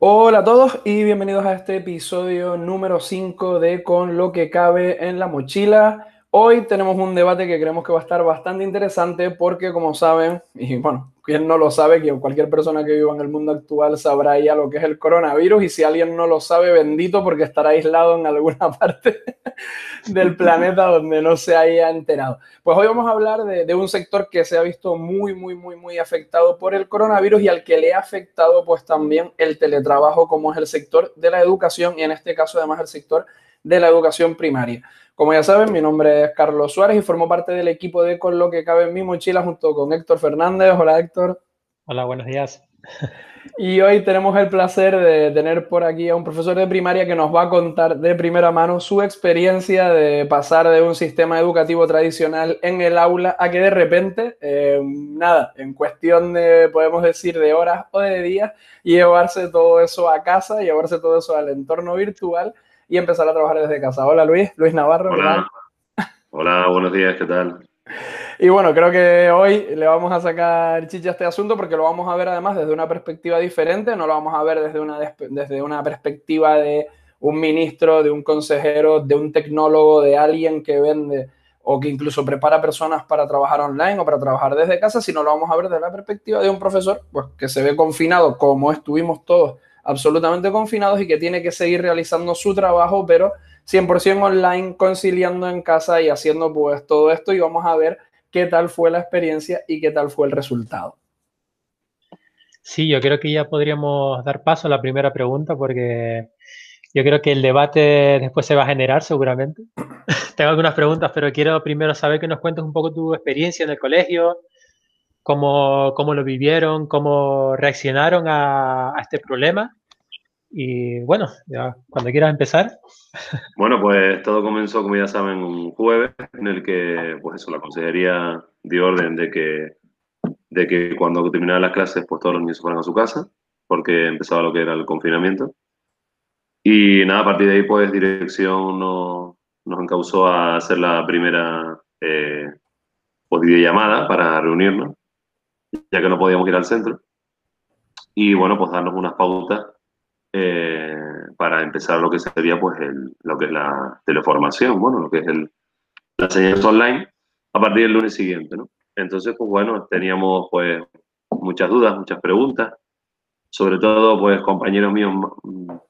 Hola a todos y bienvenidos a este episodio número 5 de Con lo que cabe en la mochila. Hoy tenemos un debate que creemos que va a estar bastante interesante porque como saben, y bueno, quien no lo sabe, que cualquier persona que viva en el mundo actual sabrá ya lo que es el coronavirus y si alguien no lo sabe, bendito porque estará aislado en alguna parte del planeta donde no se haya enterado. Pues hoy vamos a hablar de, de, un sector que se ha visto muy, muy, muy, muy afectado por el coronavirus y al que le ha afectado pues también el teletrabajo como es el sector de la educación y en este caso además el sector de la educación primaria. Como ya saben, mi nombre es Carlos Suárez y formo parte del equipo de Con lo que cabe en mi mochila junto con Héctor Fernández. Hola Héctor. Hola, buenos días. Y hoy tenemos el placer de tener por aquí a un profesor de primaria que nos va a contar de primera mano su experiencia de pasar de un sistema educativo tradicional en el aula a que de repente, eh, nada, en cuestión de, podemos decir, de horas o de días, llevarse todo eso a casa, llevarse todo eso al entorno virtual y empezar a trabajar desde casa. Hola Luis, Luis Navarro. Hola, Hola buenos días, ¿qué tal? Y bueno, creo que hoy le vamos a sacar chicha a este asunto porque lo vamos a ver además desde una perspectiva diferente, no lo vamos a ver desde una, desde una perspectiva de un ministro, de un consejero, de un tecnólogo, de alguien que vende o que incluso prepara personas para trabajar online o para trabajar desde casa, sino lo vamos a ver desde la perspectiva de un profesor pues, que se ve confinado como estuvimos todos absolutamente confinados y que tiene que seguir realizando su trabajo, pero 100% online, conciliando en casa y haciendo pues todo esto y vamos a ver qué tal fue la experiencia y qué tal fue el resultado. Sí, yo creo que ya podríamos dar paso a la primera pregunta porque yo creo que el debate después se va a generar seguramente. Tengo algunas preguntas, pero quiero primero saber que nos cuentes un poco tu experiencia en el colegio, cómo, cómo lo vivieron, cómo reaccionaron a, a este problema y bueno, ya cuando quieras empezar. Bueno, pues todo comenzó, como ya saben, un jueves en el que, pues eso, la consejería dio orden de que, de que cuando terminaran las clases, pues todos los niños se fueran a su casa, porque empezaba lo que era el confinamiento. Y nada, a partir de ahí, pues dirección nos, nos encausó a hacer la primera eh, pues, videollamada para reunirnos, ya que no podíamos ir al centro. Y bueno, pues darnos unas pautas eh, para empezar lo que sería pues el, lo que es la teleformación, bueno, lo que es el, la señal online a partir del lunes siguiente, ¿no? Entonces, pues bueno, teníamos pues muchas dudas, muchas preguntas, sobre todo pues compañeros míos,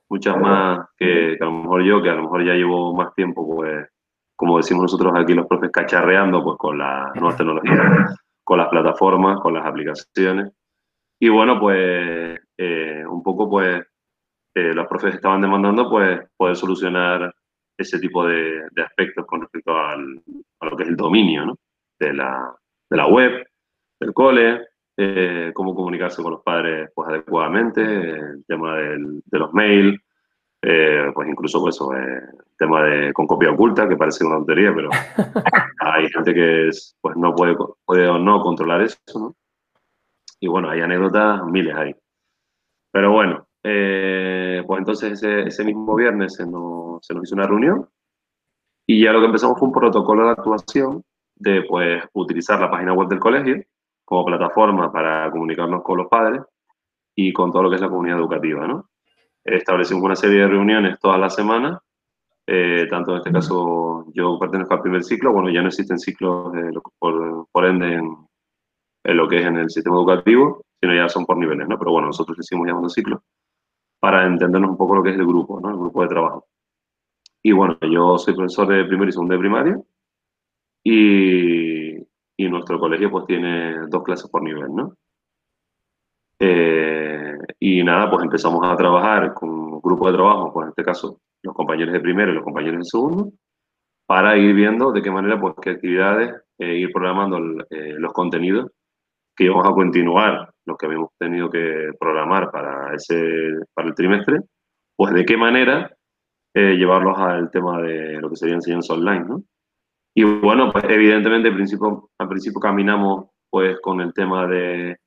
muchas más que, que, a lo mejor yo, que a lo mejor ya llevo más tiempo, pues como decimos nosotros aquí los profes, cacharreando pues con la nueva tecnología, con las plataformas, con las aplicaciones. Y bueno, pues eh, un poco pues los profes estaban demandando, pues poder solucionar ese tipo de, de aspectos con respecto al, a lo que es el dominio ¿no? de, la, de, la, web, del cole, eh, cómo comunicarse con los padres pues, adecuadamente, el tema del, de los mails, eh, pues incluso pues, el eh, tema de con copia oculta, que parece una tontería, pero hay gente que es, pues, no puede, puede o no controlar eso. ¿no? Y bueno, hay anécdotas, miles ahí. Pero bueno, eh, pues entonces ese, ese, mismo viernes se nos, se nos hizo una reunión y ya lo que empezamos fue un protocolo de actuación de pues utilizar la página web del colegio como plataforma para comunicarnos con los padres y con todo lo que es la comunidad educativa, ¿no? Establecimos una serie de reuniones todas las semanas, eh, tanto en este caso yo pertenezco al primer ciclo, bueno, ya no existen ciclos eh, por, por, ende en, en, lo que es en el sistema educativo, sino ya son por niveles, ¿no? Pero bueno, nosotros le seguimos llamando ciclos para entendernos un poco lo que es el grupo, ¿no? El grupo de trabajo. Y bueno, yo soy profesor de primer y segundo de primaria y, y nuestro colegio pues tiene dos clases por nivel, ¿no? Eh, y nada, pues empezamos a trabajar con un grupo de trabajo, pues en este caso los compañeros de primero y los compañeros de segundo, para ir viendo de qué manera, pues qué actividades, eh, ir programando eh, los contenidos que íbamos a continuar lo que habíamos tenido que programar para, ese, para el trimestre, pues de qué manera eh, llevarlos al tema de lo que sería enseñanza online, ¿no? Y bueno, pues evidentemente al principio, al principio caminamos pues con el tema de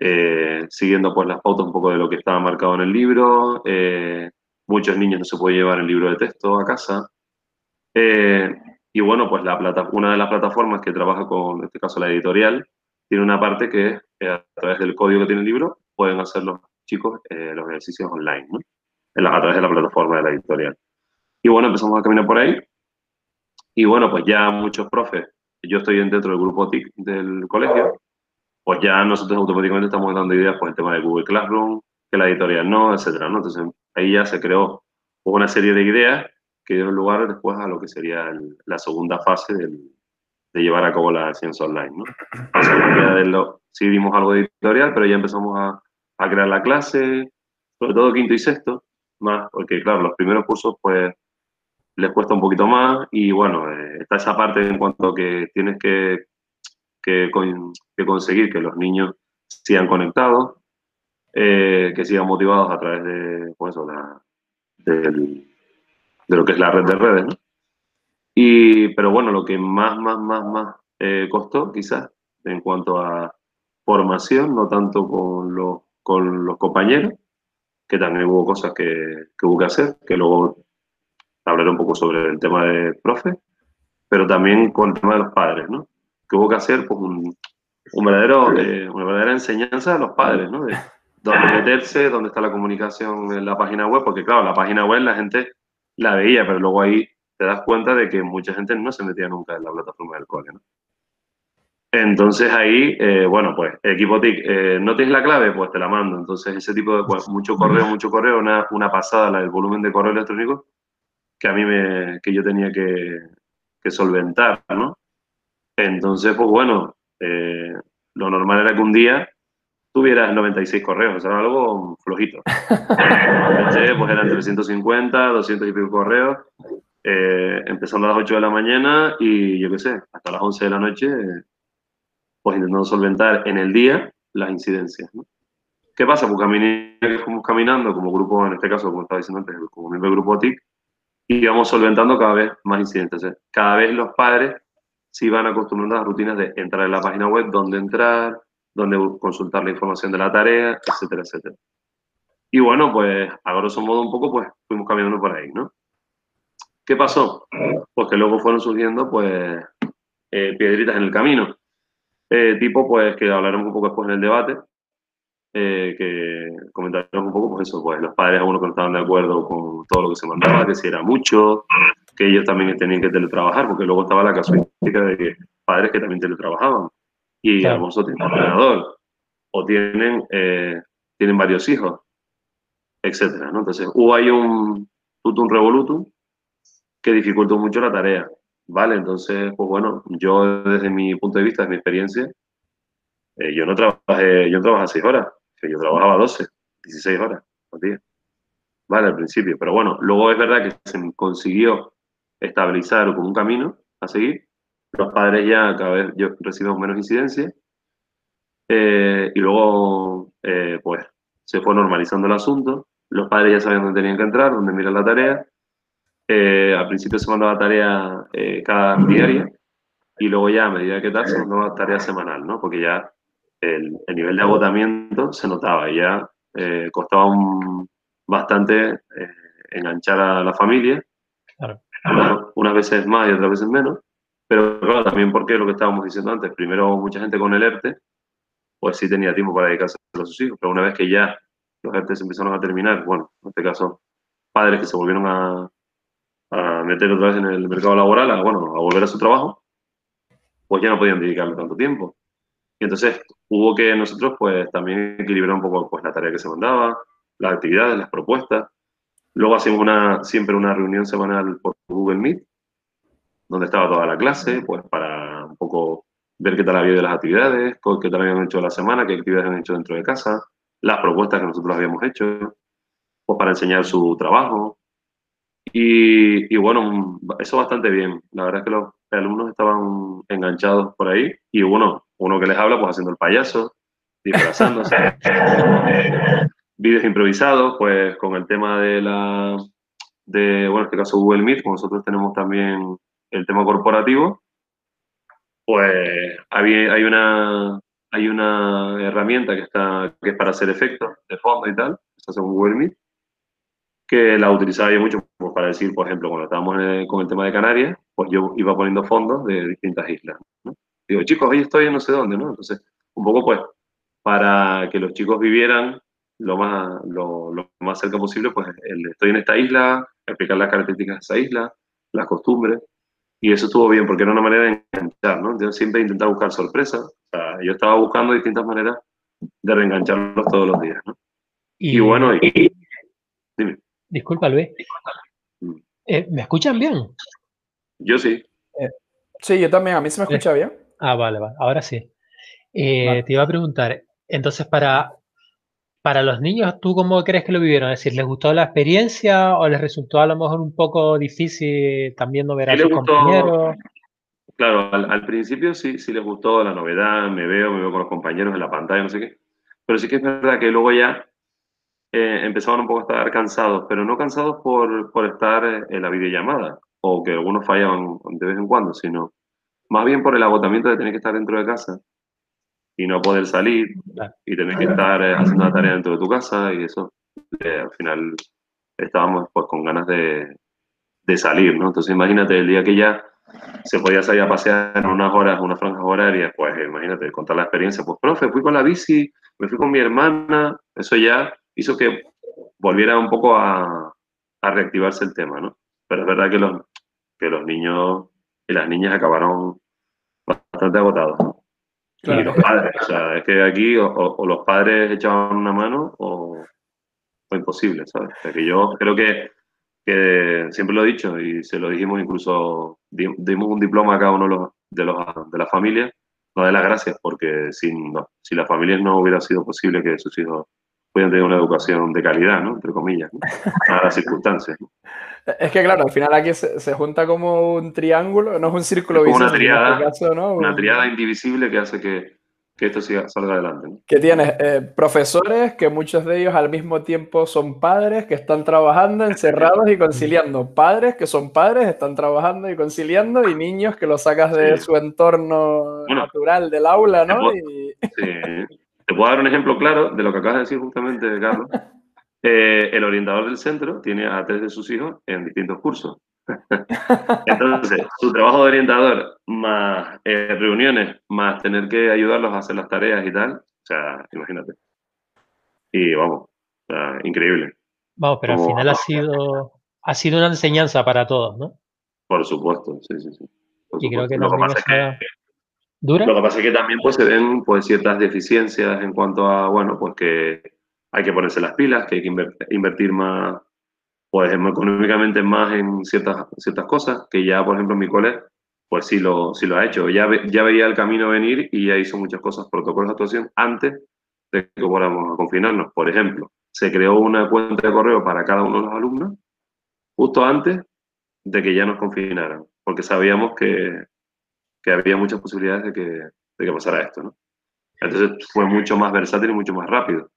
eh, siguiendo pues las pautas un poco de lo que estaba marcado en el libro. Eh, muchos niños no se pueden llevar el libro de texto a casa. Eh, y bueno, pues la plata, una de las plataformas que trabaja con, en este caso la editorial, tiene una parte que es a través del código que tiene el libro, pueden hacer los chicos los ejercicios online, ¿no? a través de la plataforma de la editorial. Y bueno, empezamos a caminar por ahí. Y bueno, pues ya muchos profes, yo estoy dentro del grupo TIC del colegio, pues ya nosotros automáticamente estamos dando ideas por el tema de Google Classroom, que la editorial no, etcétera, ¿no? Entonces ahí ya se creó una serie de ideas que dieron lugar después a lo que sería la segunda fase de llevar a cabo la ciencia online, ¿no? Sí dimos algo de editorial, pero ya empezamos a, crear la clase, sobre todo quinto y sexto, más, porque claro, los primeros cursos pues les cuesta un poquito más y bueno, eh, está esa parte en cuanto que tienes que, que, conseguir que los niños sigan conectados, eh, que sigan motivados a través de, pues de, lo que es la red de redes, ¿no? Y, pero bueno, lo que más, más, más, más eh, costó quizás en cuanto a formación, no tanto con los, con los compañeros, que también hubo cosas que, que, hubo que hacer, que luego hablaré un poco sobre el tema de profe, pero también con el tema de los padres, ¿no? Que hubo que hacer pues, un, un verdadero, eh, una verdadera enseñanza a los padres, ¿no? De dónde meterse, dónde está la comunicación en la página web, porque claro, la página web la gente la veía, pero luego ahí te das cuenta de que mucha gente no se metía nunca en la plataforma del cole, ¿no? Entonces ahí, eh, bueno, pues equipo TIC, eh, ¿no tienes la clave? Pues te la mando. Entonces ese tipo de, pues, mucho correo, mucho correo, una, una pasada, la, el volumen de correo electrónico que a mí me, que yo tenía que, que solventar, ¿no? Entonces, pues bueno, eh, lo normal era que un día tuvieras 96 correos, o sea, algo flojito. Entonces, pues eran 350, 200 y pico correos, empezando a las 8 de la mañana y yo qué sé, hasta las 11 de la noche pues intentando solventar en el día las incidencias. ¿no? ¿Qué pasa? Pues caminé, fuimos caminando como grupo, en este caso, como estaba diciendo antes, como miembro del grupo TIC, y íbamos solventando cada vez más incidentes. cada vez los padres se iban acostumbrando a las rutinas de entrar en la página web, dónde entrar, dónde consultar la información de la tarea, etcétera, etcétera. Y bueno, pues a grosso modo un poco, pues fuimos caminando por ahí, ¿no? ¿Qué pasó? Pues que luego fueron surgiendo, pues, eh, piedritas en el camino. Eh, tipo, pues que hablaremos un poco después en el debate, eh, que comentaremos un poco, pues eso, pues los padres algunos que no estaban de acuerdo con todo lo que se mandaba, que si era mucho, que ellos también tenían que teletrabajar, porque luego estaba la casuística de que padres que también teletrabajaban y claro. algunos tienen ordenador o tienen, eh, tienen varios hijos, etcétera, ¿no? Entonces hubo ahí un tutum revolutum que dificultó mucho la tarea. Vale, entonces, pues bueno, yo desde mi punto de vista, desde mi experiencia, eh, yo no trabajé, yo trabajaba seis horas, yo trabajaba 12, 16 horas al día. Vale, al principio, pero bueno, luego es verdad que se consiguió estabilizar como un camino a seguir. Los padres ya cada vez yo recibimos menos incidencia eh, y luego, eh, pues, se fue normalizando el asunto. Los padres ya sabían dónde tenían que entrar, dónde mirar la tarea eh, al principio se mandaba tarea eh, cada diaria y luego ya a medida que tal se mandaba tarea semanal, ¿no? Porque ya el, nivel de agotamiento se notaba y ya eh, costaba un, bastante enganchar a la familia, unas, veces más y otras veces menos, pero claro, también porque lo que estábamos diciendo antes, primero mucha gente con el ERTE, pues sí tenía tiempo para dedicarse a sus hijos, pero una vez que ya los ERTE empezaron a terminar, bueno, en este caso, padres que se volvieron a, a meter otra vez en el mercado laboral, a, bueno, a volver a su trabajo, pues ya no podían dedicarle tanto tiempo. Y entonces hubo que nosotros pues también equilibrar un poco pues, la tarea que se mandaba, las actividades, las propuestas. Luego hacemos una, siempre una reunión semanal por Google Meet, donde estaba toda la clase, pues para un poco ver qué tal había de las actividades, qué tal habían hecho la semana, qué actividades han hecho dentro de casa, las propuestas que nosotros habíamos hecho, pues para enseñar su trabajo, y, bueno, eso bastante bien. La verdad es que los alumnos estaban enganchados por ahí y bueno, uno que les habla pues haciendo el payaso, disfrazándose. Vídeos improvisados, pues con el tema de la, de, bueno, en este caso Google Meet, como nosotros tenemos también el tema corporativo, pues hay, hay una, hay una herramienta que, está, que es para hacer efectos de fondo y tal, se hace con Google Meet, que la utilizaba yo mucho pues, para decir, por ejemplo, cuando estábamos con el tema de Canarias, pues yo iba poniendo fondos de distintas islas. ¿no? Digo, chicos, hoy estoy en no sé dónde, ¿no? Entonces, un poco pues, para que los chicos vivieran lo más, lo, lo más cerca posible, pues el, estoy en esta isla, explicar las características de esa isla, las costumbres, y eso estuvo bien porque era una manera de enganchar, ¿no? Yo siempre intentaba buscar sorpresas, o sea, yo estaba buscando distintas maneras de reengancharlos todos los días, ¿no? Y, bueno, y, dime. Disculpa, Luis. Eh, ¿Me escuchan bien? Yo sí. Eh, sí, yo también, a mí se me escucha bien. Ah, vale, vale, ahora sí. Eh, te iba a preguntar, entonces para, para los niños, ¿tú cómo crees que lo vivieron? Es decir, ¿les gustó la experiencia o les resultó a lo mejor un poco difícil también no ver a sus compañeros? Claro, al, principio sí, sí les gustó la novedad, me veo, me veo con los compañeros en la pantalla, no sé qué. Pero sí que es verdad que luego ya eh, empezaban un poco a estar cansados, pero no cansados por, por estar en la videollamada o que algunos fallaban de vez en cuando, sino más bien por el agotamiento de tener que estar dentro de casa y no poder salir y tener que estar eh, haciendo la tarea dentro de tu casa y eso, eh, al final estábamos pues con ganas de, de, salir, ¿no? Entonces imagínate el día que ya se podía salir a pasear en unas horas, unas franjas horarias, pues imagínate, contar la experiencia, pues profe, fui con la bici, me fui con mi hermana, eso ya hizo que volviera un poco a, a reactivarse el tema, ¿no? Pero es verdad que los, que los niños y las niñas acabaron bastante agotados, ¿no? Y los padres, o sea, es que aquí o, los padres echaban una mano o, o imposible, ¿sabes? O sea, que yo creo que, que, siempre lo he dicho y se lo dijimos incluso, dimos un diploma a cada uno de, los, de, las familias, no de las gracias, porque sin, no, si las familias no hubiera sido posible que sus hijos pudieran tener una educación de calidad, ¿no? Entre comillas, ¿no? a las circunstancias. Es que claro, al final aquí se, junta como un triángulo, no es un círculo es Una triada, este una triada indivisible que hace que, que esto siga, salga adelante. Que tienes eh, profesores que muchos de ellos al mismo tiempo son padres que están trabajando encerrados y conciliando. Padres que son padres, están trabajando y conciliando y niños que los sacas de su entorno natural del aula, ¿no? Sí. Puedo dar un ejemplo claro de lo que acabas de decir justamente, Carlos. Eh, el orientador del centro tiene a tres de sus hijos en distintos cursos. Entonces, su trabajo de orientador, más eh, reuniones, más tener que ayudarlos a hacer las tareas y tal, o sea, imagínate. Y vamos, increíble. Vamos, pero al final ha sido, ha sido una enseñanza para todos, ¿no? Por supuesto, sí, sí, sí. y creo que lo que pasa es que, ¿Dura? Lo que pasa es que también pues, se ven pues, ciertas deficiencias en cuanto a, bueno, pues que hay que ponerse las pilas, que hay que invertir más, pues económicamente más en ciertas, ciertas cosas, que ya, por ejemplo, mi cole, pues sí lo, sí lo ha hecho. Ya, ya veía el camino venir y ya hizo muchas cosas, protocolos de actuación, antes de que fuéramos a confinarnos. Por ejemplo, se creó una cuenta de correo para cada uno de los alumnos, justo antes de que ya nos confinaran, porque sabíamos que, que había muchas posibilidades de que, de que pasara esto, ¿no? Entonces fue mucho más versátil y mucho más rápido.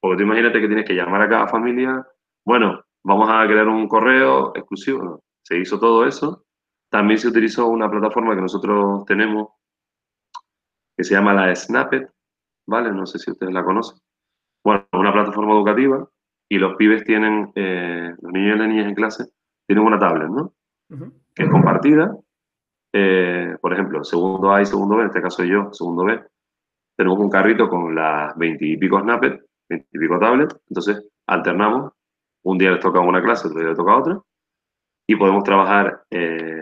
Porque tú imagínate que tienes que llamar a cada familia, bueno, vamos a crear un correo exclusivo. Se hizo todo eso. También se utilizó una plataforma que nosotros tenemos que se llama la Snappet, ¿vale? No sé si ustedes la conocen. Bueno, una plataforma educativa y los pibes tienen, eh, los niños y las niñas en clase, tienen una tablet, ¿no? Que es compartida. Eh, por ejemplo, segundo A y segundo B, en este caso yo, segundo B, tenemos un carrito con las veintipico Snappet pico tablets, entonces alternamos, un día les toca una clase, otro día les toca otra, y podemos trabajar eh,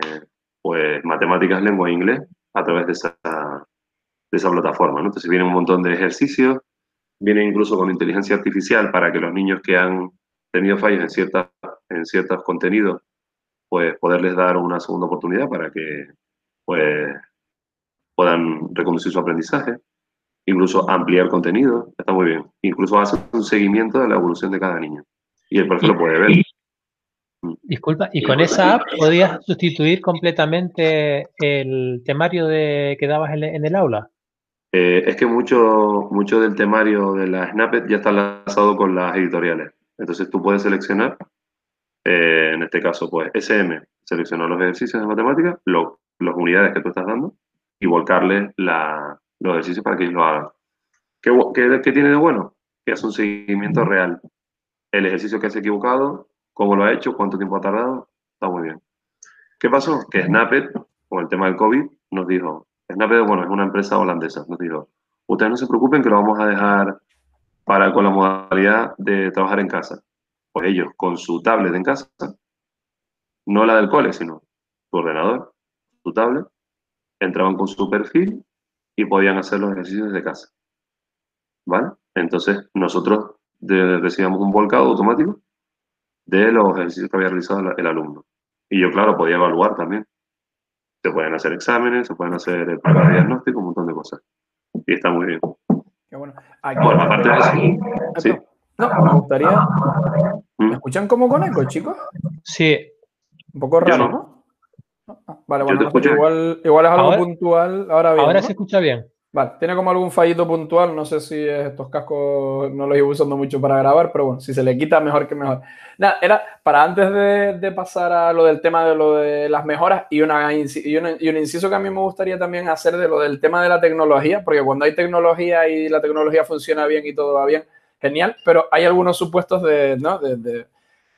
pues matemáticas, lengua e inglés a través de esa, de esa plataforma. ¿no? Entonces viene un montón de ejercicios, viene incluso con inteligencia artificial para que los niños que han tenido fallos en, ciertas, en ciertos contenidos, pues poderles dar una segunda oportunidad para que pues, puedan reconducir su aprendizaje incluso ampliar contenido, está muy bien. Incluso hace un seguimiento de la evolución de cada niño. Y el profe lo puede ver. Disculpa, ¿y con esa app podías sustituir completamente el temario de, que dabas en, el aula? Eh, es que mucho, mucho del temario de la Snappet ya está enlazado con las editoriales. Entonces tú puedes seleccionar, eh, en este caso, pues SM, seleccionar los ejercicios de matemática, las unidades que tú estás dando y volcarle la, los ejercicios para que ellos lo hagan. ¿Qué, qué, qué tiene de bueno? Que hace un seguimiento real. El ejercicio que has equivocado, cómo lo ha hecho, cuánto tiempo ha tardado, está muy bien. ¿Qué pasó? Que Snapet, con el tema del COVID, nos dijo, Snapet, bueno, es una empresa holandesa, nos dijo, ustedes no se preocupen que lo vamos a dejar para con la modalidad de trabajar en casa. Pues ellos, con su tablet en casa, no la del cole, sino su ordenador, su tablet, entraban con su perfil y podían hacer los ejercicios de casa. ¿Vale? Entonces, nosotros recibíamos un volcado automático de los ejercicios que había realizado el alumno. Y yo, claro, podía evaluar también. Se pueden hacer exámenes, se pueden hacer para diagnóstico, un montón de cosas. Y está muy bien. Qué bueno. aparte de eso, ¿sí? No, me gustaría. ¿Me ¿Mm? escuchan como con eco, chicos? Sí. Un poco raro, ¿no? Ah, vale, bueno, igual, igual es algo puntual. Ahora, bien, ahora se escucha bien. Vale, tiene como algún fallito puntual, no sé si estos cascos no los iba usando mucho para grabar, pero bueno, si se le quita, mejor que mejor. Nada, era para antes de, pasar a lo del tema de lo de las mejoras y, una, y, y, un inciso que a mí me gustaría también hacer de lo del tema de la tecnología, porque cuando hay tecnología y la tecnología funciona bien y todo va bien, genial, pero hay algunos supuestos de, ¿no? de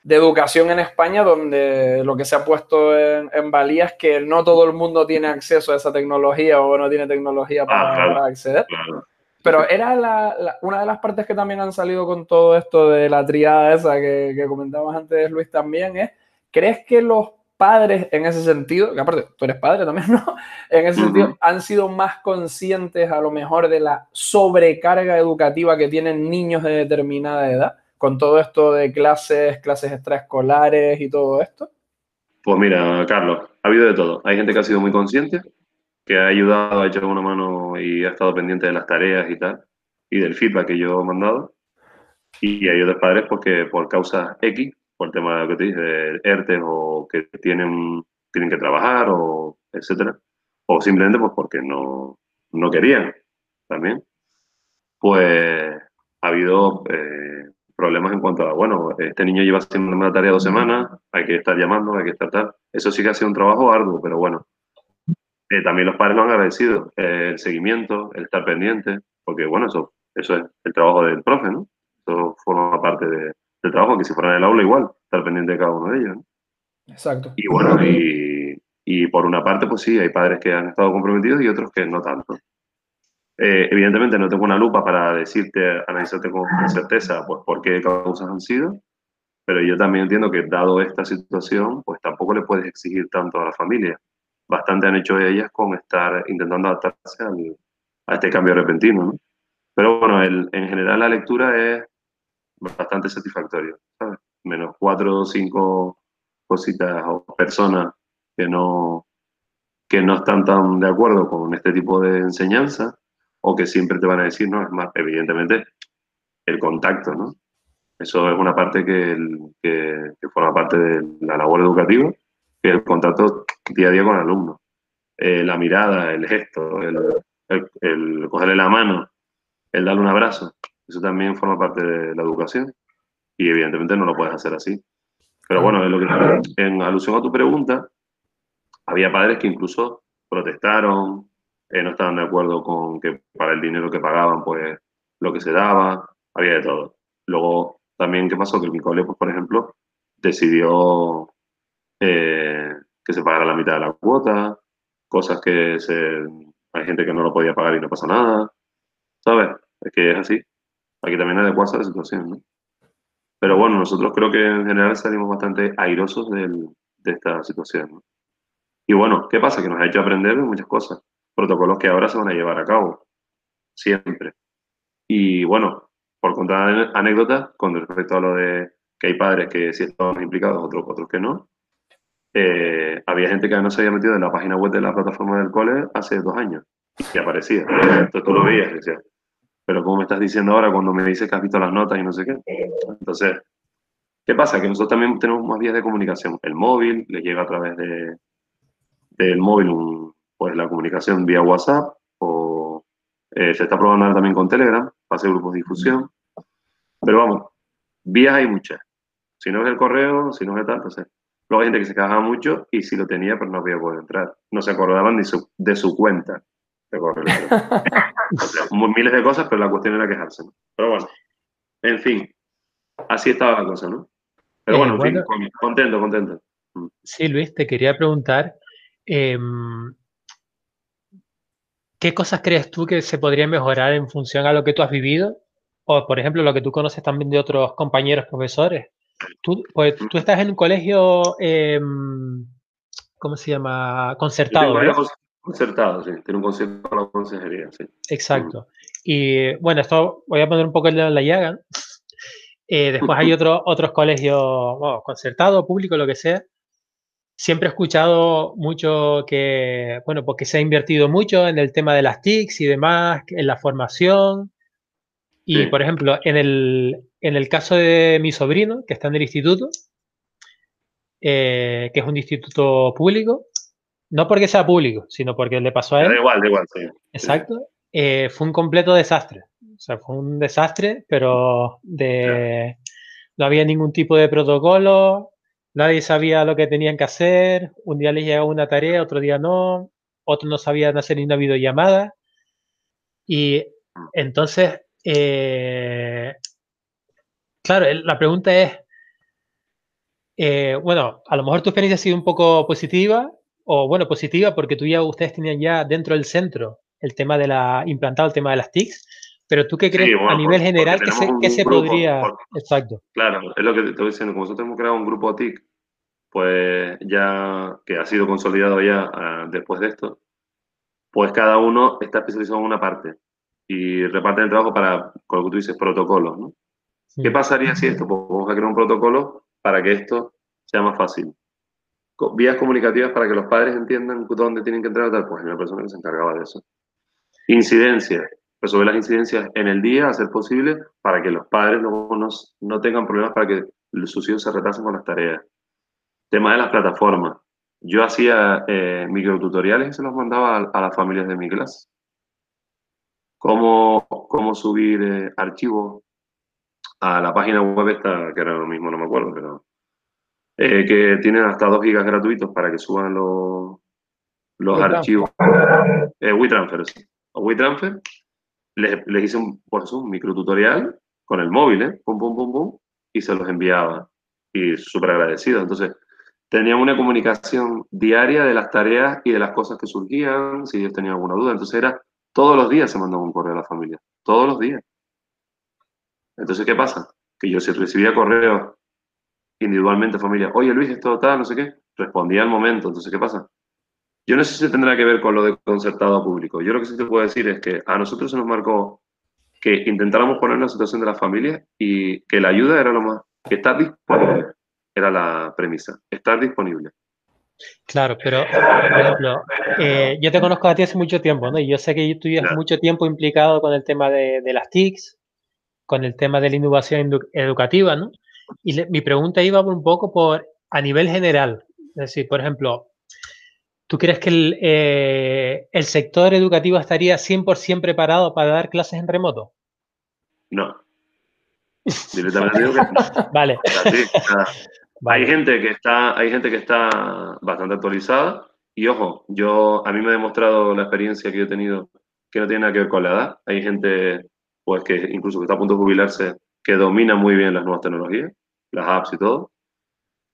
de educación en España, donde lo que se ha puesto en, valía es que no todo el mundo tiene acceso a esa tecnología o no tiene tecnología para, ah, acceder. Pero era una de las partes que también han salido con todo esto de la triada esa que, que comentabas antes, Luis, también es, ¿crees que los padres en ese sentido, que aparte tú eres padre también, ¿no? En ese sentido, han sido más conscientes a lo mejor de la sobrecarga educativa que tienen niños de determinada edad con todo esto de clases, clases extraescolares y todo esto? Pues mira, Carlos, ha habido de todo. Hay gente que ha sido muy consciente, que ha ayudado, ha hecho alguna mano y ha estado pendiente de las tareas y tal, y del feedback que yo he mandado. Y hay otros padres porque por causas X, por el tema de que te dije, de o que tienen, tienen que trabajar o etcétera, o simplemente pues porque no, no querían también, pues ha habido eh, problemas en cuanto a, bueno, este niño lleva haciendo una tarea dos semanas, hay que estar llamando, hay que estar tal. Eso sí que ha sido un trabajo arduo, pero bueno. Eh, también los padres lo han agradecido, eh, el seguimiento, el estar pendiente, porque bueno, eso, eso es el trabajo del profe, ¿no? Eso forma parte del trabajo, que si fuera en el aula igual, estar pendiente de cada uno de ellos. ¿no? Exacto. Y bueno, y, y por una parte, pues sí, hay padres que han estado comprometidos y otros que no tanto. Eh, evidentemente no tengo una lupa para decirte, analizarte con certeza, pues por qué causas han sido, pero yo también entiendo que dado esta situación, pues tampoco le puedes exigir tanto a la familia. Bastante han hecho ellas con estar intentando adaptarse a este cambio repentino, ¿no? Pero bueno, el, en general la lectura es bastante satisfactoria, ¿sabes? Menos cuatro o cinco cositas o personas que no, que no están tan de acuerdo con este tipo de enseñanza o que siempre te van a decir, no, es más, evidentemente, el contacto, ¿no? Eso es una parte que, que, forma parte de la labor educativa, que el contacto día a día con el alumno. Eh, la mirada, el gesto, el, el, cogerle la mano, el darle un abrazo, eso también forma parte de la educación y evidentemente no lo puedes hacer así. Pero bueno, lo que, en alusión a tu pregunta, había padres que incluso protestaron, eh, no estaban de acuerdo con que para el dinero que pagaban, pues lo que se daba, había de todo. Luego, también, ¿qué pasó? Que mi cole, pues, por ejemplo, decidió eh, que se pagara la mitad de la cuota, cosas que se, hay gente que no lo podía pagar y no pasa nada, ¿sabes? Es que es así. Aquí también adecuarse a la situación, ¿no? Pero bueno, nosotros creo que en general salimos bastante airosos de esta situación, ¿no? Y bueno, ¿qué pasa? Que nos ha hecho aprender muchas cosas protocolos que ahora se van a llevar a cabo, siempre. Y bueno, por contar anécdotas con respecto a lo de que hay padres que sí estaban implicados, otros, otros que no, eh, había gente que no se había metido en la página web de la plataforma del cole hace dos años y aparecía. Entonces tú lo veías y pero ¿cómo me estás diciendo ahora cuando me dices que has visto las notas y no sé qué? Entonces, ¿qué pasa? Que nosotros también tenemos más vías de comunicación. El móvil le llega a través de, del móvil pues la comunicación vía WhatsApp o eh, se está probando también con Telegram, hacer grupos de difusión. Pero vamos, vías hay muchas. Si no es el correo, si no es el tal, entonces. Luego hay gente que se quejaba mucho y si lo tenía, pero no había podido entrar. No se acordaban ni de su cuenta. De miles de cosas, pero la cuestión era quejarse. Pero bueno, en fin, así estaba la cosa, ¿no? Pero eh, bueno, en fin, contento, contento. Mm. Sí, Luis, te quería preguntar, em, ¿qué cosas crees tú que se podrían mejorar en función a lo que tú has vivido? O, por ejemplo, lo que tú conoces también de otros compañeros profesores. Tú, pues, tú estás en un colegio, em, ¿cómo se llama? Concertado. Concertado, sí. Tiene un consejo para la consejería, sí. Exacto. Y bueno, esto voy a poner un poco el dedo en la llaga. Eh, después hay otro, otros colegios, bueno, concertados, públicos, lo que sea. Siempre he escuchado mucho que, bueno, porque se ha invertido mucho en el tema de las TICs y demás, en la formación. Y, por ejemplo, en el, en el caso de mi sobrino, que está en el instituto, eh, que es un instituto público, no porque sea público, sino porque le pasó a él. Da igual, da igual, sí. Exacto. Eh, fue un completo desastre. O sea, fue un desastre, pero de, no había ningún tipo de protocolo, nadie sabía lo que tenían que hacer, un día les llegaba una tarea, otro día no, otros no sabían hacer ni una videollamada. Y entonces, eh, claro, la pregunta es, eh, bueno, a lo mejor tu experiencia ha sido un poco positiva, o bueno, positiva porque tú ya, ustedes tenían ya dentro del centro el tema de la, implantado el tema de las TICs, pero tú qué crees a nivel general que se, que se podría... Exacto. Claro, es lo que te estoy diciendo, como nosotros hemos creado un grupo TIC, pues ya que ha sido consolidado ya ah, después de esto, pues cada uno está especializado en una parte y reparten el trabajo para, con lo que tú dices, protocolos, ¿no? ¿Qué pasaría si esto? Pues vamos a crear un protocolo para que esto sea más fácil. Vías comunicativas para que los padres entiendan dónde tienen que entrar, tal, pues hay una persona que se encargaba de eso. Incidencias. Resolver las incidencias en el día, a ser posible, para que los padres no, no, tengan problemas para que sus hijos se retrasen con las tareas. Tema de las plataformas. Yo hacía eh, microtutoriales y se los mandaba a, las familias de mi clase. Cómo, cómo subir eh, archivos a la página web esta, que era lo mismo, no me acuerdo, pero eh, que tienen hasta 2 gigas gratuitos para que suban los, los archivos. Eh, WeTransfer, sí. O WeTransfer, les, les hice un, pues, un microtutorial con el móvil, ¿eh? Pum, pum, pum, pum, y se los enviaba. Y súper agradecido. Entonces, tenían una comunicación diaria de las tareas y de las cosas que surgían, si ellos tenían alguna duda. Entonces, era todos los días se mandaba un correo a la familia. Todos los días. Entonces, ¿qué pasa? Que yo si recibía correos individualmente, familia, oye Luis, esto tal, no sé qué, respondía al momento. Entonces, ¿qué pasa? Yo no sé si tendrá que ver con lo de concertado a público. Yo lo que sí te puedo decir es que a nosotros se nos marcó que intentáramos poner la situación de la familia y que la ayuda era lo más, que estar disponible, era la premisa, estar disponible. Claro, pero, por ejemplo, eh, yo te conozco a ti hace mucho tiempo, ¿no? Y yo sé que tú llevas mucho tiempo implicado con el tema de, de, las TICs, con el tema de la innovación educativa, ¿no? Y mi pregunta iba un poco por a nivel general. Es decir, por ejemplo, ¿tú crees que el, eh, el sector educativo estaría 100% preparado para dar clases en remoto? No. Directamente digo que no. Vale. Hay gente que está, hay gente que está bastante actualizada y ojo, yo a mí me ha demostrado la experiencia que yo he tenido que no tiene nada que ver con la edad. Hay gente pues que incluso que está a punto de jubilarse que domina muy bien las nuevas tecnologías, las apps y todo.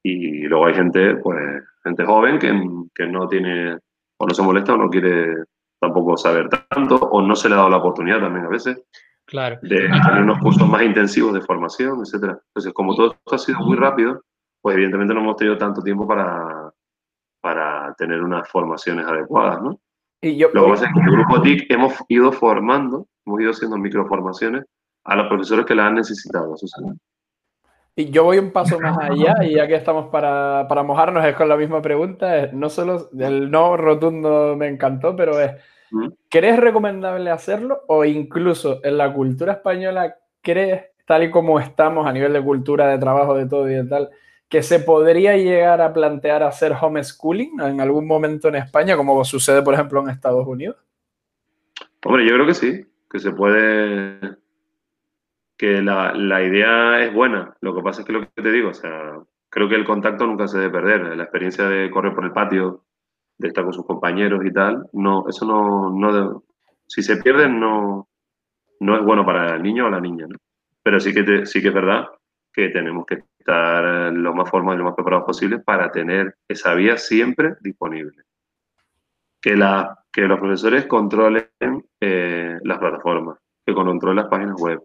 Y luego hay gente, pues, gente joven que, que no tiene, o no se molesta o no quiere tampoco saber tanto, o no se le ha dado la oportunidad también a veces. Claro. De tener unos cursos más intensivos de formación, etcétera. Entonces, como todo esto ha sido muy rápido, pues evidentemente no hemos tenido tanto tiempo para, para tener unas formaciones adecuadas, ¿no? Y yo, Lo que pasa es que en el grupo TIC hemos ido formando, hemos ido haciendo microformaciones a los profesores que la han necesitado, Susana. Y yo voy un paso más allá, y ya que estamos para, para mojarnos, es con la misma pregunta. no solo el no rotundo me encantó, pero es: ¿crees recomendable hacerlo? O incluso en la cultura española, ¿crees, tal y como estamos a nivel de cultura, de trabajo, de todo y de tal, que se podría llegar a plantear hacer homeschooling en algún momento en España, como sucede, por ejemplo, en Estados Unidos? Hombre, yo creo que sí, que se puede que la, la, idea es buena. Lo que pasa es que lo que te digo, o sea, creo que el contacto nunca se debe perder. La experiencia de correr por el patio de estar con sus compañeros y tal, no, eso no, no si se pierden no, no es bueno para el niño o la niña, ¿no? Pero sí que, sí que es verdad que tenemos que estar lo más formados y lo más preparados posible para tener esa vía siempre disponible. Que, la, que los profesores controlen eh, las plataformas, que controlen las páginas web,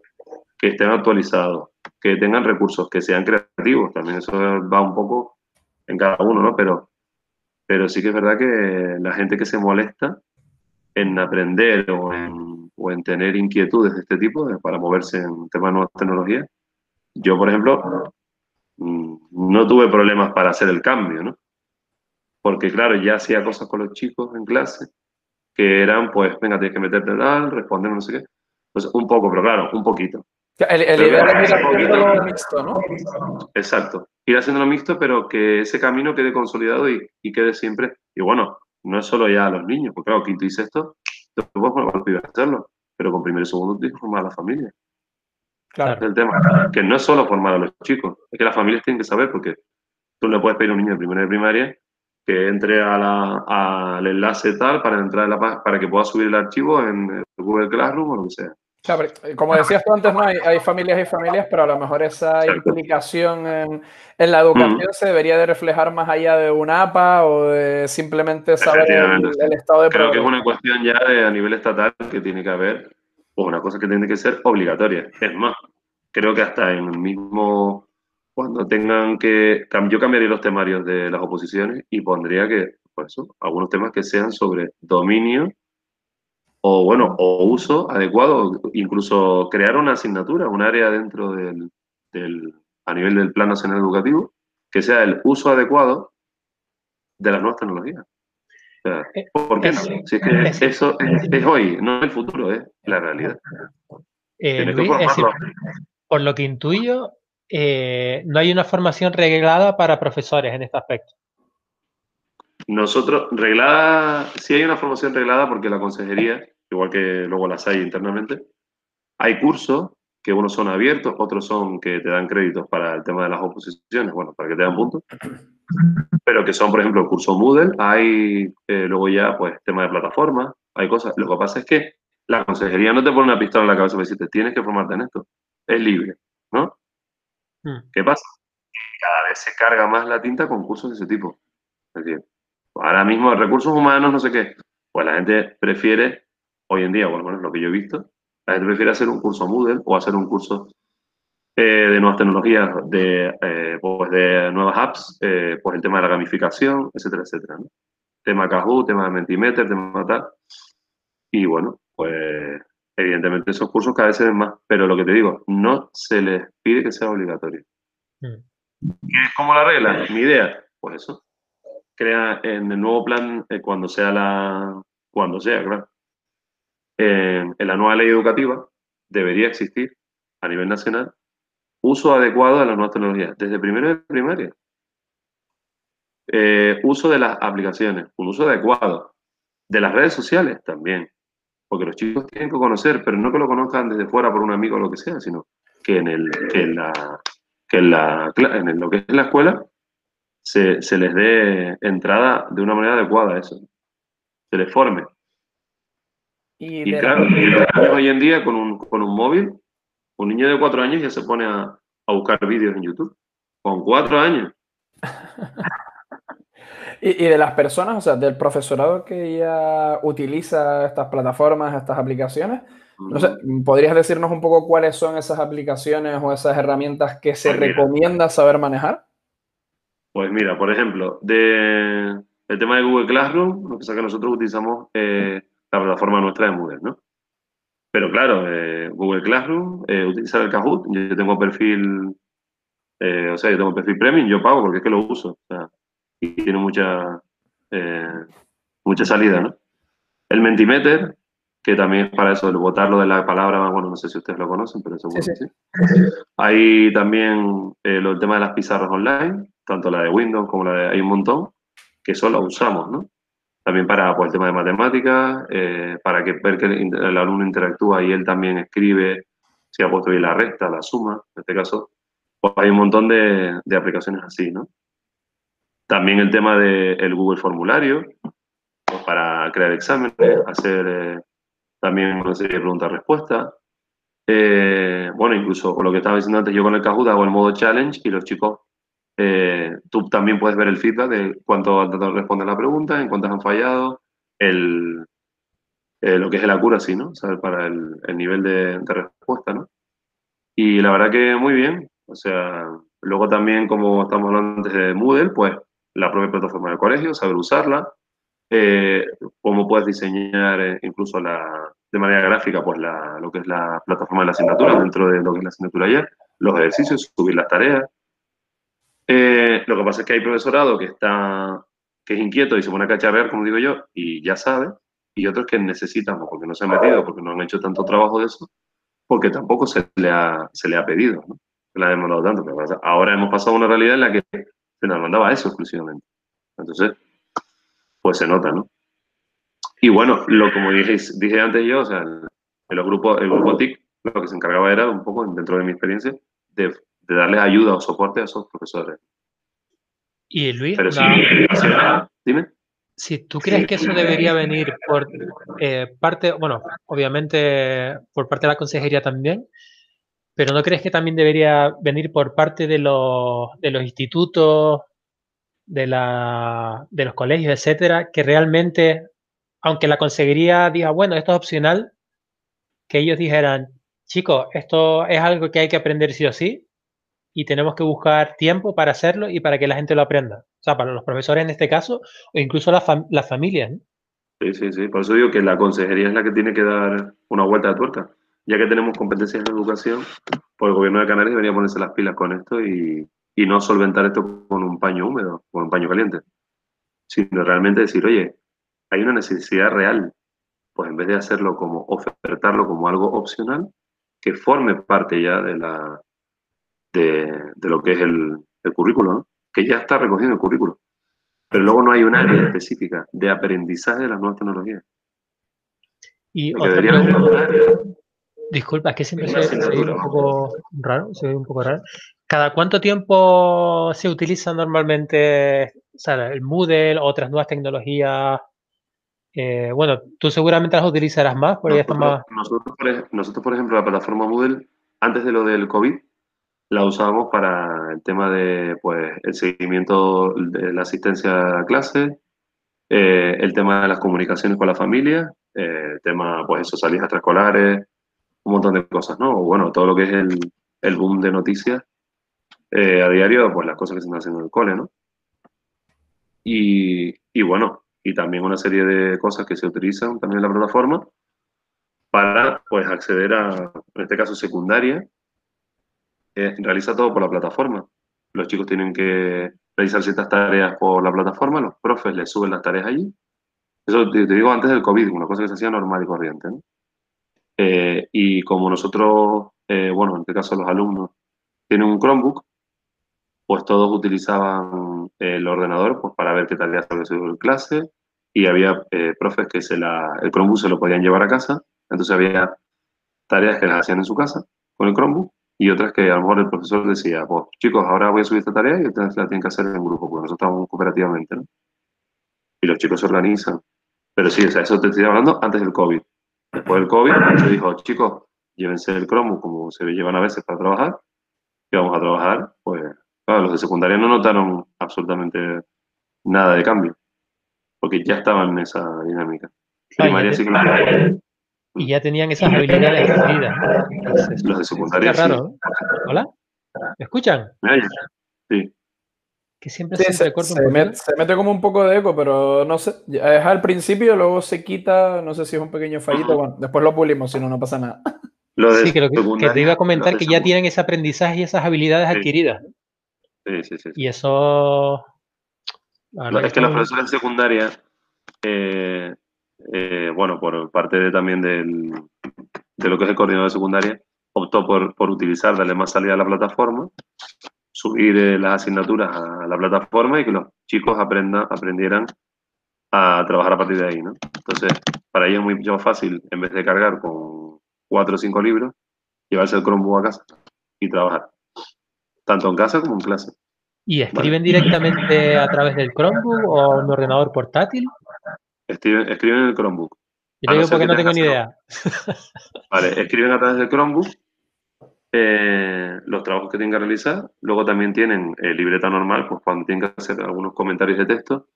que estén actualizados, que tengan recursos, que sean creativos. También eso va un poco en cada uno, ¿no? Pero, pero sí que es verdad que la gente que se molesta en aprender o en, o en tener inquietudes de este tipo para moverse en temas de nuevas tecnologías, yo, por ejemplo, mm, no tuve problemas para hacer el cambio, ¿no? Porque, claro, ya hacía cosas con los chicos en clase que eran, pues, venga, tienes que meterte tal, responder, no sé qué. Pues un poco, pero claro, un poquito. El, el ideal es ir haciéndolo mixto, ¿no? Exacto. Ir haciéndolo mixto, pero que ese camino quede consolidado y, y, quede siempre. Y bueno, no es solo ya a los niños, porque claro, quinto y sexto, poner a hacerlo, pero con primero y segundo tienes que formar a la familia. Claro. Es el tema. Que no es solo formar a los chicos, es que las familias tienen que saber, porque tú le puedes pedir a un niño de primera y primaria que entre a la, al enlace tal para entrar en la para que pueda subir el archivo en Google Classroom o lo que sea. Claro, eh, como decías tú antes, ¿no? hay, hay, familias y familias, pero a lo mejor esa implicación en, en, la educación se debería de reflejar más allá de un APA o de simplemente saber el, el, estado de Creo que es una cuestión ya de, a nivel estatal que tiene que haber, o una cosa que tiene que ser obligatoria. Es más, creo que hasta en el mismo, cuando tengan que, yo cambiaría los temarios de las oposiciones y pondría que, por eso, algunos temas que sean sobre dominio o bueno, o uso adecuado, incluso crear una asignatura, un área dentro del, del, a nivel del Plan Nacional Educativo, que sea el uso adecuado de las nuevas tecnologías. O sea, eh, ¿Por qué no? Si es que eso es, hoy, no es el futuro, es la realidad. Eh, Luis, decir, por lo que intuyo, eh, no hay una formación reglada para profesores en este aspecto. Nosotros, reglada, sí hay una formación reglada porque la consejería, igual que luego las hay internamente, hay cursos que unos son abiertos, otros son que te dan créditos para el tema de las oposiciones, bueno, para que te dan puntos, pero que son, por ejemplo, el curso Moodle, hay eh, luego ya, pues, tema de plataforma, hay cosas. Lo que pasa es que la consejería no te pone una pistola en la cabeza y decirte, tienes que formarte en esto, es libre, ¿no? Hmm. ¿Qué pasa? Cada vez se carga más la tinta con cursos de ese tipo. Es decir, ahora mismo recursos humanos, no sé qué, pues la gente prefiere, hoy en día, o al menos lo que yo he visto, la gente prefiere hacer un curso Moodle o hacer un curso eh, de nuevas tecnologías, de, eh, pues de nuevas apps, eh, pues el tema de la gamificación, etcétera, etcétera. ¿no? Tema Kahoot, tema de Mentimeter, tema tal. Y bueno, pues evidentemente esos cursos cada vez se ven más, pero lo que te digo, no se les pide que sea obligatorio. Mm. ¿Qué es como la regla? Mi idea, pues eso, crea en el nuevo plan, eh, cuando sea la, cuando sea, claro, eh, en la nueva ley educativa debería existir a nivel nacional uso adecuado de las nuevas tecnologías, desde primero de primaria. Eh, uso de las aplicaciones, un uso adecuado. De las redes sociales también, porque los chicos tienen que conocer, pero no que lo conozcan desde fuera por un amigo o lo que sea, sino que en, el, que en, la, que en, la, en lo que es la escuela se, se, les dé entrada de una manera adecuada a eso. Se les forme. Y, claro, hoy en día con un, con un móvil, un niño de cuatro años ya se pone a, a buscar vídeos en YouTube. Con cuatro años. y, y, de las personas, o sea, del profesorado que ya utiliza estas plataformas, estas aplicaciones, no sé, ¿podrías decirnos un poco cuáles son esas aplicaciones o esas herramientas que se pues recomienda saber manejar? Pues mira, por ejemplo, de, el tema de Google Classroom, lo que pasa es que nosotros utilizamos eh, la plataforma nuestra de Moodle, ¿no? Pero claro, eh, Google Classroom, eh, utilizar el Kahoot, yo tengo perfil, o sea, yo tengo perfil premium, yo pago porque es que lo uso, o sea, y tiene mucha, mucha salida, ¿no? El Mentimeter, que también es para eso, el votarlo de la palabra, bueno, no sé si ustedes lo conocen, pero seguro sí, sí. sí. Hay también el tema de las pizarras online, tanto la de Windows como la de... Hay un montón que solo usamos, ¿no? También para pues, el tema de matemáticas, eh, para que ver que el alumno interactúa y él también escribe si ha puesto bien la recta, la suma, en este caso, pues hay un montón de, de aplicaciones así, ¿no? También el tema del de Google Formulario, pues para crear exámenes, hacer eh, también una serie de preguntas-respuestas. Eh, bueno, incluso lo que estaba diciendo antes, yo con el Kahoot hago el modo challenge y los chicos, eh, tú también puedes ver el feedback de cuánto han tratado de responder la pregunta, en cuántas han fallado, el, lo que es el accuracy, ¿no? O para el, nivel de, de, respuesta, ¿no? Y la verdad que muy bien. O sea, luego también, como estamos hablando antes de Moodle, pues la propia plataforma del colegio, saber usarla, eh, cómo puedes diseñar eh, incluso la, de manera gráfica pues la, lo que es la plataforma de la asignatura dentro de lo que es la asignatura ayer, los ejercicios, subir las tareas. Eh, lo que pasa es que hay profesorado que está que es inquieto y se pone a cacharrear, como digo yo, y ya sabe, y otros que necesitan, porque no se han metido, porque no han hecho tanto trabajo de eso, porque tampoco se le ha, se le ha pedido, ¿no? Se le ha demandado tanto. Ahora hemos pasado a una realidad en la que se nos mandaba eso exclusivamente. Entonces, pues se nota, ¿no? Y bueno, lo como dije, antes yo, o sea, el grupo, el grupo TIC lo que se encargaba era un poco, dentro de mi experiencia, de, de darles ayuda o soporte a esos profesores. Y Luis, Pero sí, dime. Si tú crees que eso debería venir por eh, parte, bueno, obviamente por parte de la consejería también, pero ¿no crees que también debería venir por parte de los, de los institutos, de, la, de los colegios, etcétera, que realmente, aunque la consejería diga, bueno, esto es opcional, que ellos dijeran, chicos, esto es algo que hay que aprender sí o sí y tenemos que buscar tiempo para hacerlo y para que la gente lo aprenda. O sea, para los profesores en este caso, o incluso las, las familias. Sí, sí, sí. Por eso digo que la consejería es la que tiene que dar una vuelta de tuerca ya que tenemos competencias en educación, pues el gobierno de Canarias debería ponerse las pilas con esto y, y no solventar esto con un paño húmedo, con un paño caliente, sino realmente decir, oye, hay una necesidad real, pues en vez de hacerlo como, ofertarlo como algo opcional, que forme parte ya de, la, de, de lo que es el, el currículo, ¿no? que ya está recogiendo el currículo. Pero luego no hay un área específica de aprendizaje de las nuevas tecnologías. Y otra pregunta, Disculpa, es que siempre se, ve un poco raro, se ve un poco raro. ¿Cada cuánto tiempo se utiliza normalmente el Moodle, otras nuevas tecnologías? Eh, bueno, tú seguramente las utilizarás más, porque ya está más... Nosotros nosotros, por ejemplo, la plataforma Moodle, antes de lo del COVID, la usábamos para el tema de, pues, el seguimiento de la asistencia a clase, eh, el tema de las comunicaciones con la familia, eh, el tema, pues, eso, salidas extraescolares, un montón de cosas, ¿no? Bueno, todo lo que es el, el boom de noticias eh, a diario, pues las cosas que se están haciendo en el cole, ¿no? Y, y, bueno, y también una serie de cosas que se utilizan también en la plataforma para, pues, acceder a, en este caso, secundaria. Eh, realiza todo por la plataforma. Los chicos tienen que realizar ciertas tareas por la plataforma, los profes les suben las tareas allí. Eso te, te digo antes del COVID, una cosa que se hacía normal y corriente, ¿no? Eh, y como nosotros, eh, bueno, en este caso los alumnos, tienen un Chromebook, pues todos utilizaban el ordenador pues, para ver qué tareas había sido en clase y había eh, profes que se la, el Chromebook se lo podían llevar a casa, entonces había tareas que las hacían en su casa con el Chromebook y otras que a lo mejor el profesor decía, pues chicos, ahora voy a subir esta tarea y ustedes la tienen que hacer en grupo, porque nosotros estamos cooperativamente, ¿no? Y los chicos se organizan. Pero sí, o sea, eso te estoy hablando antes del COVID. Después del COVID, se dijo, chicos, llévense el cromo como se llevan a veces para trabajar, y vamos a trabajar, pues, claro, los de secundaria no notaron absolutamente nada de cambio, porque ya estaban en esa dinámica. Primaria sí que Y ya tenían esas habilidades adquiridas. Los de secundaria. sí. ¿Hola? ¿Me escuchan? Sí que siempre se, corta un mete, se, mete, como un poco de eco, pero no sé, es al principio, luego se quita, no sé si es un pequeño fallito, bueno, después lo pulimos, si no, no pasa nada. sí, creo que, te iba a comentar que ya tienen ese aprendizaje y esas habilidades adquiridas. Sí, sí, sí. Y eso... es que, la profesora secundaria, eh, eh, bueno, por parte de, también del, de lo que es el coordinador de secundaria, optó por, por utilizar, darle más salida a la plataforma subir eh, las asignaturas a la plataforma y que los chicos aprendan, aprendieran a trabajar a partir de ahí, ¿no? Entonces, para ellos es muy más fácil, en vez de cargar con cuatro o cinco libros, llevarse el Chromebook a casa y trabajar, tanto en casa como en clase. ¿Y escriben directamente a través del Chromebook o un ordenador portátil? Escriben, escriben en el Chromebook. Y te digo porque no tengo ni idea. Vale, escriben a través del Chromebook eh, los trabajos que tienen que realizar. Luego también tienen eh, libreta normal, pues cuando tienen que hacer algunos comentarios de texto,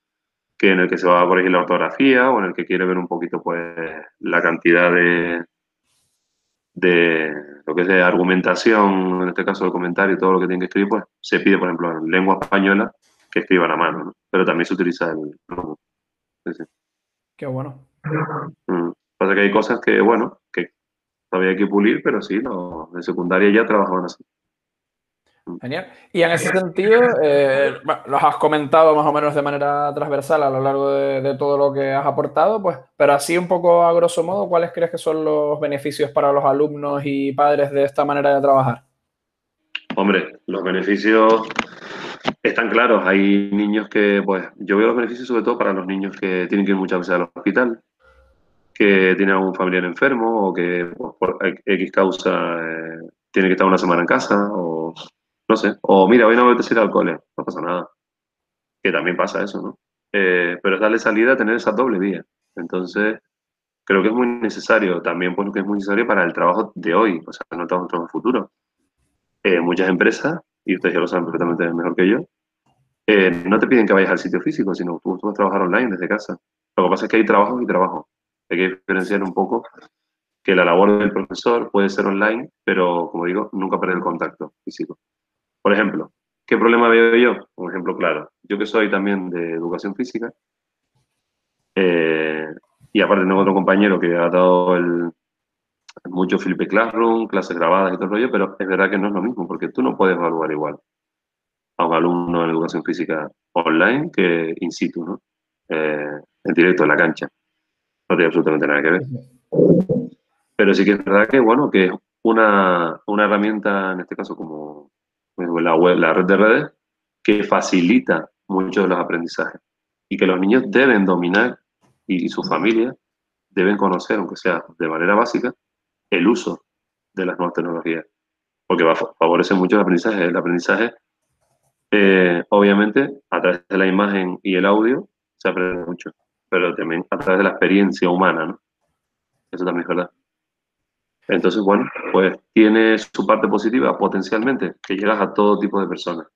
que en el que se va a corregir la ortografía o en el que quiere ver un poquito pues la cantidad de, de lo que es de argumentación, en este caso de comentario y todo lo que tienen que escribir, pues se pide, por ejemplo, en lengua española que escriban a mano, ¿no? pero también se utiliza el Qué bueno. Mm. Pasa que hay cosas que, bueno, que todavía hay que pulir, pero sí, no, de secundaria ya trabajaban así. Genial. Y en ese sentido, eh, los has comentado más o menos de manera transversal a lo largo de, todo lo que has aportado, pues, pero así un poco a grosso modo, ¿cuáles crees que son los beneficios para los alumnos y padres de esta manera de trabajar? Hombre, los beneficios están claros. Hay niños que, pues, yo veo los beneficios sobre todo para los niños que tienen que ir muchas veces al hospital, que tienen algún familiar enfermo o que pues, por X causa eh, tiene que estar una semana en casa o no sé, o mira, hoy no voy a ir al cole, no pasa nada. Que también pasa eso, ¿no? Eh, pero es darle salida a tener esa doble vía. Entonces, creo que es muy necesario, también porque es muy necesario para el trabajo de hoy, o sea, no en futuro. Eh, muchas empresas, y ustedes ya lo saben perfectamente mejor que yo, eh, no te piden que vayas al sitio físico, sino tú, tú vas a trabajar online desde casa. Lo que pasa es que hay trabajo y trabajo. Hay que diferenciar un poco que la labor del profesor puede ser online, pero como digo, nunca perder el contacto físico. Por ejemplo, ¿qué problema veo yo? Un ejemplo claro. Yo que soy también de educación física, eh, y aparte tengo otro compañero que ha dado el, mucho Felipe Classroom, clases grabadas y todo el rollo, pero es verdad que no es lo mismo, porque tú no puedes evaluar igual a un alumno en educación física online que in situ, ¿no? Eh, en directo en la cancha. No tiene absolutamente nada que ver. Pero sí que es verdad que, bueno, que es una, una herramienta, en este caso como la, web, la red de redes, que facilita mucho de los aprendizajes y que los niños deben dominar y, su familia deben conocer, aunque sea de manera básica, el uso de las nuevas tecnologías, porque va a favorecer mucho el aprendizaje. El aprendizaje, eh, obviamente, a través de la imagen y el audio se aprende mucho, pero también a través de la experiencia humana, ¿no? Eso también es verdad. Entonces, bueno, pues tiene su parte positiva potencialmente, que llegas a todo tipo de personas.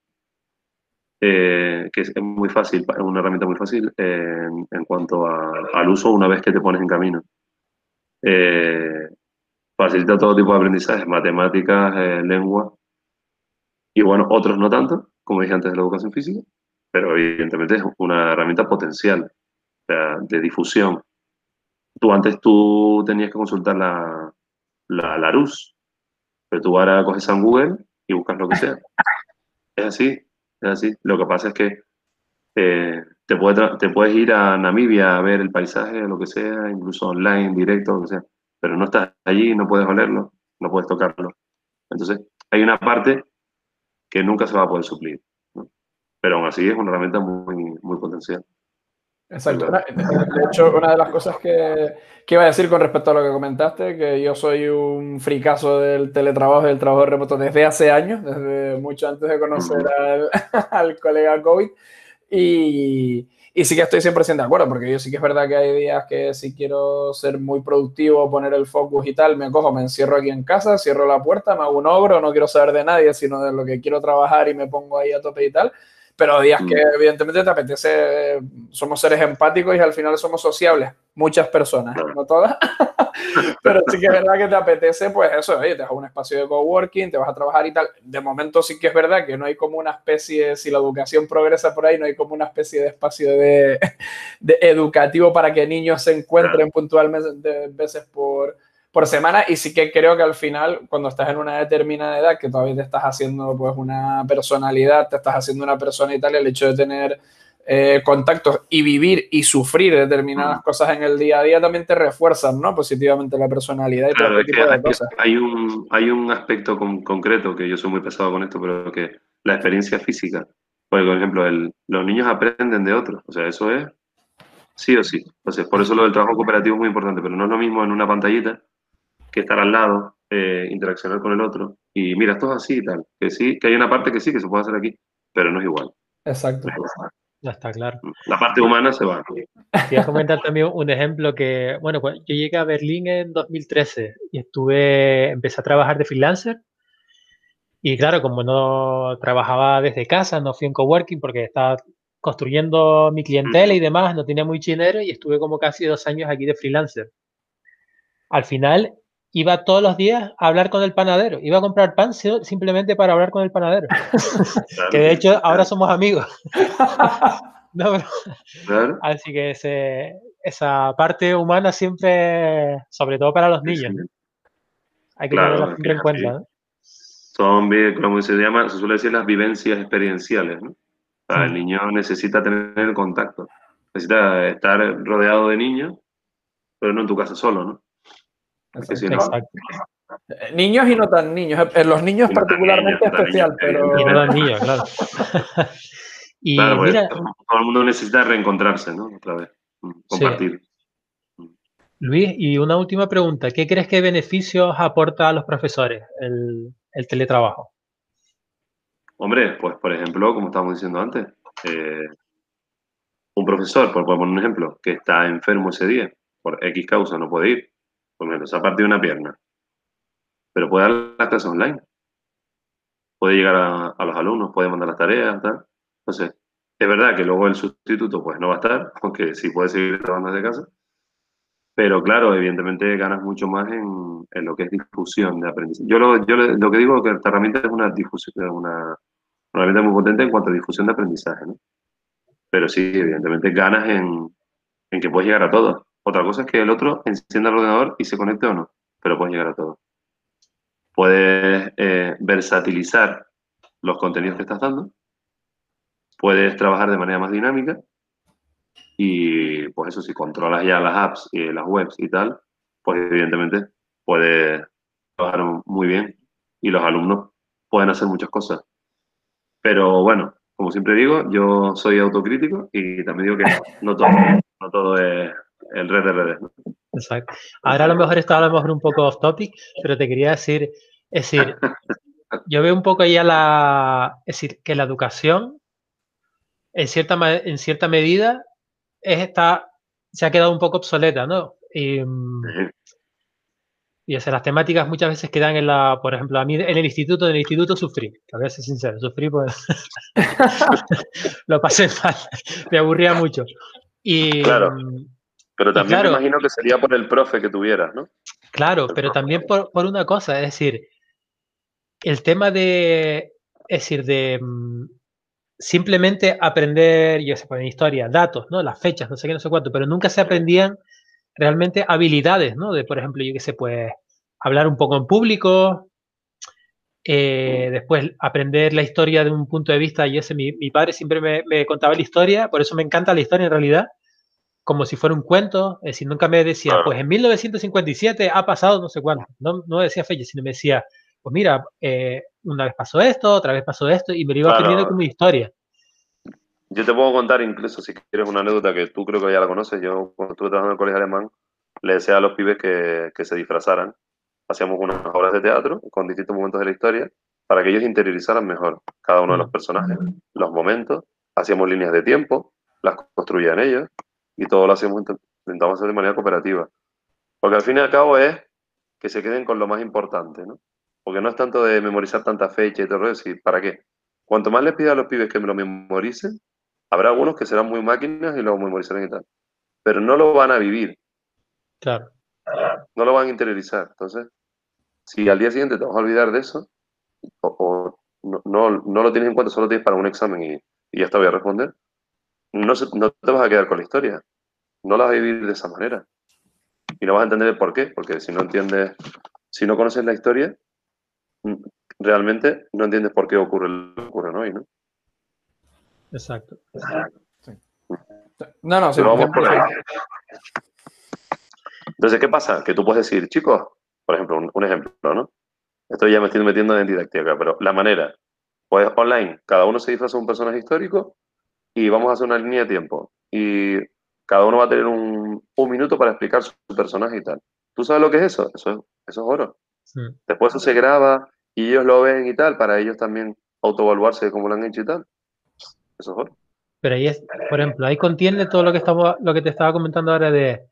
Eh, que es muy fácil, es una herramienta muy fácil en, cuanto al uso una vez que te pones en camino. Eh, facilita todo tipo de aprendizajes, matemáticas, eh, lengua, y bueno, otros no tanto, como dije antes de la educación física, pero evidentemente es una herramienta potencial, de difusión. Tú antes tú tenías que consultar la, la, luz. Pero tú ahora coges en Google y buscas lo que sea. Es así, es así. Lo que pasa es que eh, te, te puedes ir a Namibia a ver el paisaje, lo que sea, incluso online, directo, lo que sea. Pero no estás allí, no puedes olerlo, no puedes tocarlo. Entonces, hay una parte que nunca se va a poder suplir. Pero aún así es una herramienta muy, muy potencial. Exacto. De hecho, una de las cosas que, que, iba a decir con respecto a lo que comentaste, que yo soy un fricazo del teletrabajo y del trabajo remoto desde hace años, desde mucho antes de conocer al, al colega COVID. Y, y, sí que estoy 100% de acuerdo, porque yo sí que es verdad que hay días que si quiero ser muy productivo, poner el focus y tal, me cojo, me encierro aquí en casa, cierro la puerta, me hago un ogro, no quiero saber de nadie, sino de lo que quiero trabajar y me pongo ahí a tope y tal pero días que mm. evidentemente te apetece, somos seres empáticos y al final somos sociables, muchas personas, no todas, pero sí que es verdad que te apetece, pues eso, oye, te vas a un espacio de coworking, te vas a trabajar y tal. De momento sí que es verdad que no hay como una especie, si la educación progresa por ahí, no hay como una especie de espacio de, de educativo para que niños se encuentren puntualmente veces por por semana y sí que creo que al final cuando estás en una determinada edad que todavía te estás haciendo pues una personalidad, te estás haciendo una persona y tal, el hecho de tener eh, contactos y vivir y sufrir determinadas mm. cosas en el día a día también te refuerzan ¿no? positivamente la personalidad y todo tipo de hay, cosas. Hay un, hay un aspecto concreto que yo soy muy pesado con esto, pero que la experiencia física. Porque, por ejemplo, el, los niños aprenden de otros, o sea, eso es sí o sí. Entonces, por eso lo del trabajo cooperativo es muy importante, pero no es lo mismo en una pantallita que estar al lado, eh, interaccionar con el otro. Y mira, esto es así y tal. Que sí, que hay una parte que sí, que se puede hacer aquí, pero no es igual. Exacto. Ya está claro. La parte humana se va. Quería comentar también un ejemplo que, bueno, pues yo llegué a Berlín en 2013 y estuve, empecé a trabajar de freelancer. Y claro, como no trabajaba desde casa, no fui en coworking porque estaba construyendo mi clientela y demás, no tenía muy dinero y estuve como casi dos años aquí de freelancer. Al final iba todos los días a hablar con el panadero, iba a comprar pan simplemente para hablar con el panadero. que de hecho ahora somos amigos. Así que esa parte humana siempre, sobre todo para los niños, hay que tenerla siempre en cuenta. Son, como se llama, se suele decir las vivencias experienciales, ¿no? el niño necesita tener contacto, necesita estar rodeado de niños, pero no en tu casa solo, ¿no? Eh, niños y no tan niños. Eh, los niños particularmente especial, pero... Y no tan niños, claro. y pues, mira... Todo el mundo necesita reencontrarse, ¿no? Otra vez, mm, compartir. Mm. Luis, y una última pregunta. ¿Qué crees que beneficios aporta a los profesores el, el teletrabajo? Hombre, pues por ejemplo, como estábamos diciendo antes, eh, un profesor, por poner un ejemplo, que está enfermo ese día, por X causa no puede ir, por ejemplo, se ha partido una pierna, pero puede dar las clases online, puede llegar a, los alumnos, puede mandar las tareas, tal. Entonces, es verdad que luego el sustituto pues no va a estar, aunque sí puede seguir trabajando desde casa, pero claro, evidentemente ganas mucho más en, en lo que es difusión de aprendizaje. Yo lo, yo lo que digo es que esta herramienta es una difusión, una, herramienta muy potente en cuanto a difusión de aprendizaje, ¿no? Pero sí, evidentemente ganas en, en que puedes llegar a todo. Otra cosa es que el otro encienda el ordenador y se conecte o no, pero puedes llegar a todo. Puedes eh, versatilizar los contenidos que estás dando, puedes trabajar de manera más dinámica y pues eso, si controlas ya las apps y las webs y tal, pues evidentemente puedes trabajar muy bien y los alumnos pueden hacer muchas cosas. Pero bueno, como siempre digo, yo soy autocrítico y también digo que no todo, no todo es el red de redes. Exacto. Ahora a lo mejor está a lo mejor un poco off topic, pero te quería decir, es decir, yo veo un poco ya la, es decir, que la educación en cierta, en cierta medida es, está, se ha quedado un poco obsoleta, ¿no? Y, y las temáticas muchas veces quedan en la, por ejemplo, a mí en el instituto, en el instituto sufrí, a ver si sincero, sufrí pues lo pasé mal, me aburría mucho. Y, claro, pero también me imagino que sería por el profe que tuvieras, ¿no? Claro, pero también por, por, una cosa, es decir, el tema de, es decir, de mm, simplemente aprender, yo sé, en historia, datos, ¿no? Las fechas, no sé qué, no sé cuánto, pero nunca se aprendían realmente habilidades, ¿no? De, por ejemplo, yo qué sé, pues hablar un poco en público, eh, después aprender la historia de un punto de vista, y ese mi, mi padre siempre me, contaba la historia, por eso me encanta la historia en realidad, como si fuera un cuento, es decir, nunca me decía, pues en 1957 ha pasado no sé cuánto, no, no decía fecha, sino me decía, pues mira, eh, una vez pasó esto, otra vez pasó esto, y me lo iba aprendiendo como historia. Yo te puedo contar incluso, si quieres, una anécdota que tú creo que ya la conoces. Yo, cuando estuve trabajando en el colegio alemán, le decía a los pibes que, que se disfrazaran. Hacíamos unas obras de teatro con distintos momentos de la historia para que ellos interiorizaran mejor cada uno de los personajes, los momentos. Hacíamos líneas de tiempo, las construían ellos y todo lo hacíamos, intentamos hacer de manera cooperativa. Porque al fin y al cabo es que se queden con lo más importante, ¿no? Porque no es tanto de memorizar tanta fecha y todo eso, ¿para qué? Cuanto más les pida a los pibes que me lo memoricen, Habrá algunos que serán muy máquinas y lo memorizarán y tal, pero no lo van a vivir. Claro. No lo van a interiorizar. Entonces, si al día siguiente te vas a olvidar de eso, o, no, no, lo tienes en cuenta, solo tienes para un examen y, ya te voy a responder, no, no te vas a quedar con la historia. No la vas a vivir de esa manera. Y no vas a entender el por qué, porque si no entiendes, si no conoces la historia, mm, realmente no entiendes por qué ocurre lo que ocurre hoy, ¿no? Exacto. No, no, sí, Entonces, ¿qué pasa? Que tú puedes decir, chicos, por ejemplo, un, ejemplo, ¿no? Estoy ya me estoy metiendo en didáctica, pero la manera, pues online, cada uno se disfraza de un personaje histórico y vamos a hacer una línea de tiempo. Y cada uno va a tener un, minuto para explicar su personaje y tal. ¿Tú sabes lo que es eso? Eso es, eso es oro. Después eso se graba y ellos lo ven y tal, para ellos también autoevaluarse de cómo lo han hecho y tal. Eso es oro. Pero ahí es, por ejemplo, ahí contiene todo lo que estamos, lo que te estaba comentando ahora de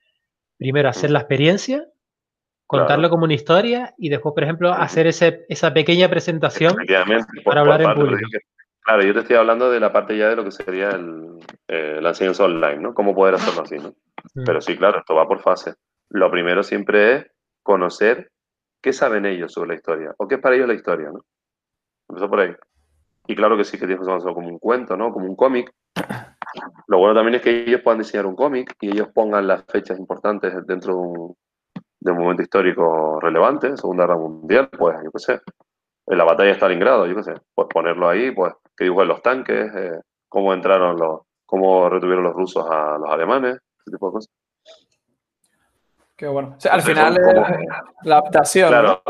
primero hacer la experiencia, contarlo como una historia y después, por ejemplo, hacer ese, esa pequeña presentación para hablar en público. Claro, yo te estoy hablando de la parte ya de lo que sería el, eh, la enseñanza online, ¿no? Cómo poder hacerlo así, ¿no? Mm. Pero sí, claro, esto va por fase. Lo primero siempre es conocer qué saben ellos sobre la historia o qué es para ellos la historia, ¿no? Empezó por ahí. Y claro que sí que tienes que hacerlo como un cuento, ¿no? Como un cómic. Lo bueno también es que ellos puedan diseñar un cómic y ellos pongan las fechas importantes dentro de un, de un momento histórico relevante, Segunda Guerra Mundial, pues yo qué sé, en la batalla de Stalingrado, yo qué sé, pues ponerlo ahí, pues que dibujen los tanques, eh, cómo entraron los, cómo retuvieron los rusos a los alemanes, ese tipo de cosas. Qué bueno. al final la adaptación. Claro,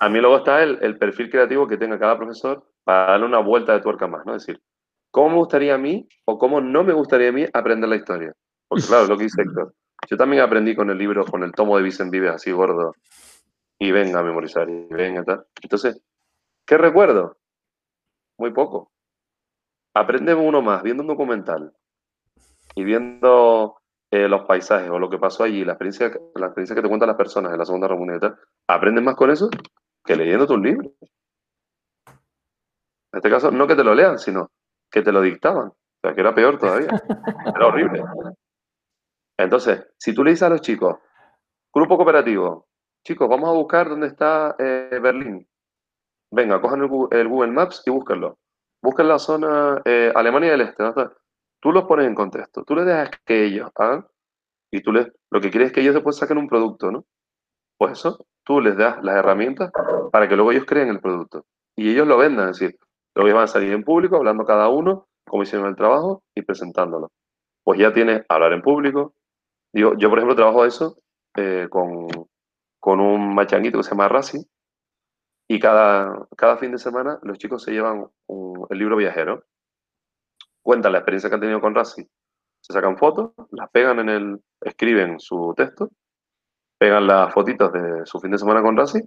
a mí luego está el, el, perfil creativo que tenga cada profesor para darle una vuelta de tuerca más, ¿no? Es decir, ¿cómo me gustaría a mí o cómo no me gustaría a mí aprender la historia? Porque claro, lo que dice Héctor, yo también aprendí con el libro, con el tomo de Vicente Vives así gordo, y venga a memorizar, y venga tal. Entonces, ¿qué recuerdo? Muy poco. Aprende uno más viendo un documental y viendo eh, los paisajes o lo que pasó allí, la experiencia, la experiencia que te cuentan las personas en la Segunda Guerra Mundial y tal, aprendes más con eso que leyendo tus libros. En este caso, no que te lo lean, sino que te lo dictaban. O sea, que era peor todavía. Era horrible. Entonces, si tú le dices a los chicos, grupo cooperativo, chicos, vamos a buscar dónde está eh, Berlín. Venga, cojan el, Google Maps y búsquenlo. Busquen la zona eh, Alemania del Este. Tú los pones en contexto. Tú les dejas que ellos hagan y tú les, lo que quieres es que ellos después saquen un producto, ¿no? Pues eso, tú les das las herramientas para que luego ellos creen el producto y ellos lo vendan. Es decir, luego van a salir en público hablando cada uno cómo hicieron el trabajo y presentándolo. Pues ya tienes hablar en público, yo, por ejemplo, trabajo eso eh, con, un machanguito que se llama Rasi y cada, cada fin de semana los chicos se llevan el libro viajero, cuentan la experiencia que han tenido con Rasi, se sacan fotos, las pegan en el, escriben su texto, pegan las fotitos de su fin de semana con Rasi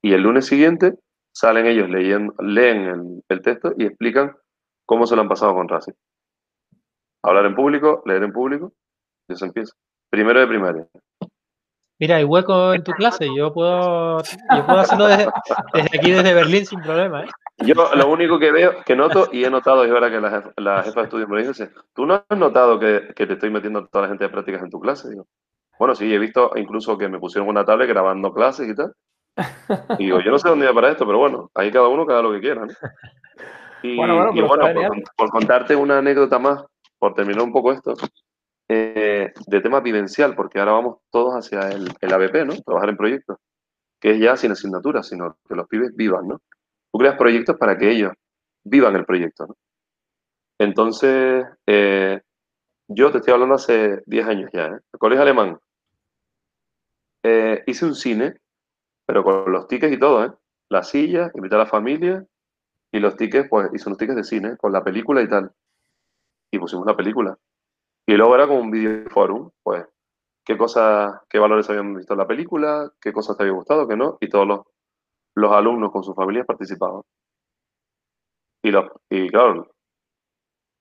y el lunes siguiente salen ellos leyendo, leen el, texto y explican cómo se lo han pasado con Rasi. Hablar en público, leer en público, y eso empieza. Primero de primaria. Mira, hay hueco en tu clase, yo puedo, yo puedo hacerlo desde, aquí, desde Berlín, sin problema. ¿eh? Yo lo único que veo, que noto y he notado, es verdad que la jefa, la jefa de estudios me dice, ¿tú no has notado que, que, te estoy metiendo toda la gente de prácticas en tu clase? Digo, bueno, sí, he visto incluso que me pusieron una tablet grabando clases y tal. Y digo, yo no sé dónde iba para esto, pero bueno, ahí cada uno cada lo que quiera. ¿no? Y bueno, y bueno por, por, contarte una anécdota más, por terminar un poco esto, eh, de tema vivencial, porque ahora vamos todos hacia el, el, ABP, ¿no? Trabajar en proyectos, que es ya sin asignaturas, sino que los pibes vivan, ¿no? Tú creas proyectos para que ellos vivan el proyecto, ¿no? Entonces, eh, yo te estoy hablando hace 10 años ya, ¿eh? El colegio alemán. Eh, hice un cine, pero con los tickets y todo, ¿eh? La silla, invité a la familia y los tickets, pues hice unos tickets de cine con la película y tal. Y pusimos la película. Y luego era como un video forum, pues, qué cosas, qué valores habían visto en la película, qué cosas te había gustado, qué no, y todos los, los alumnos con sus familias participaban. Y, los, y claro,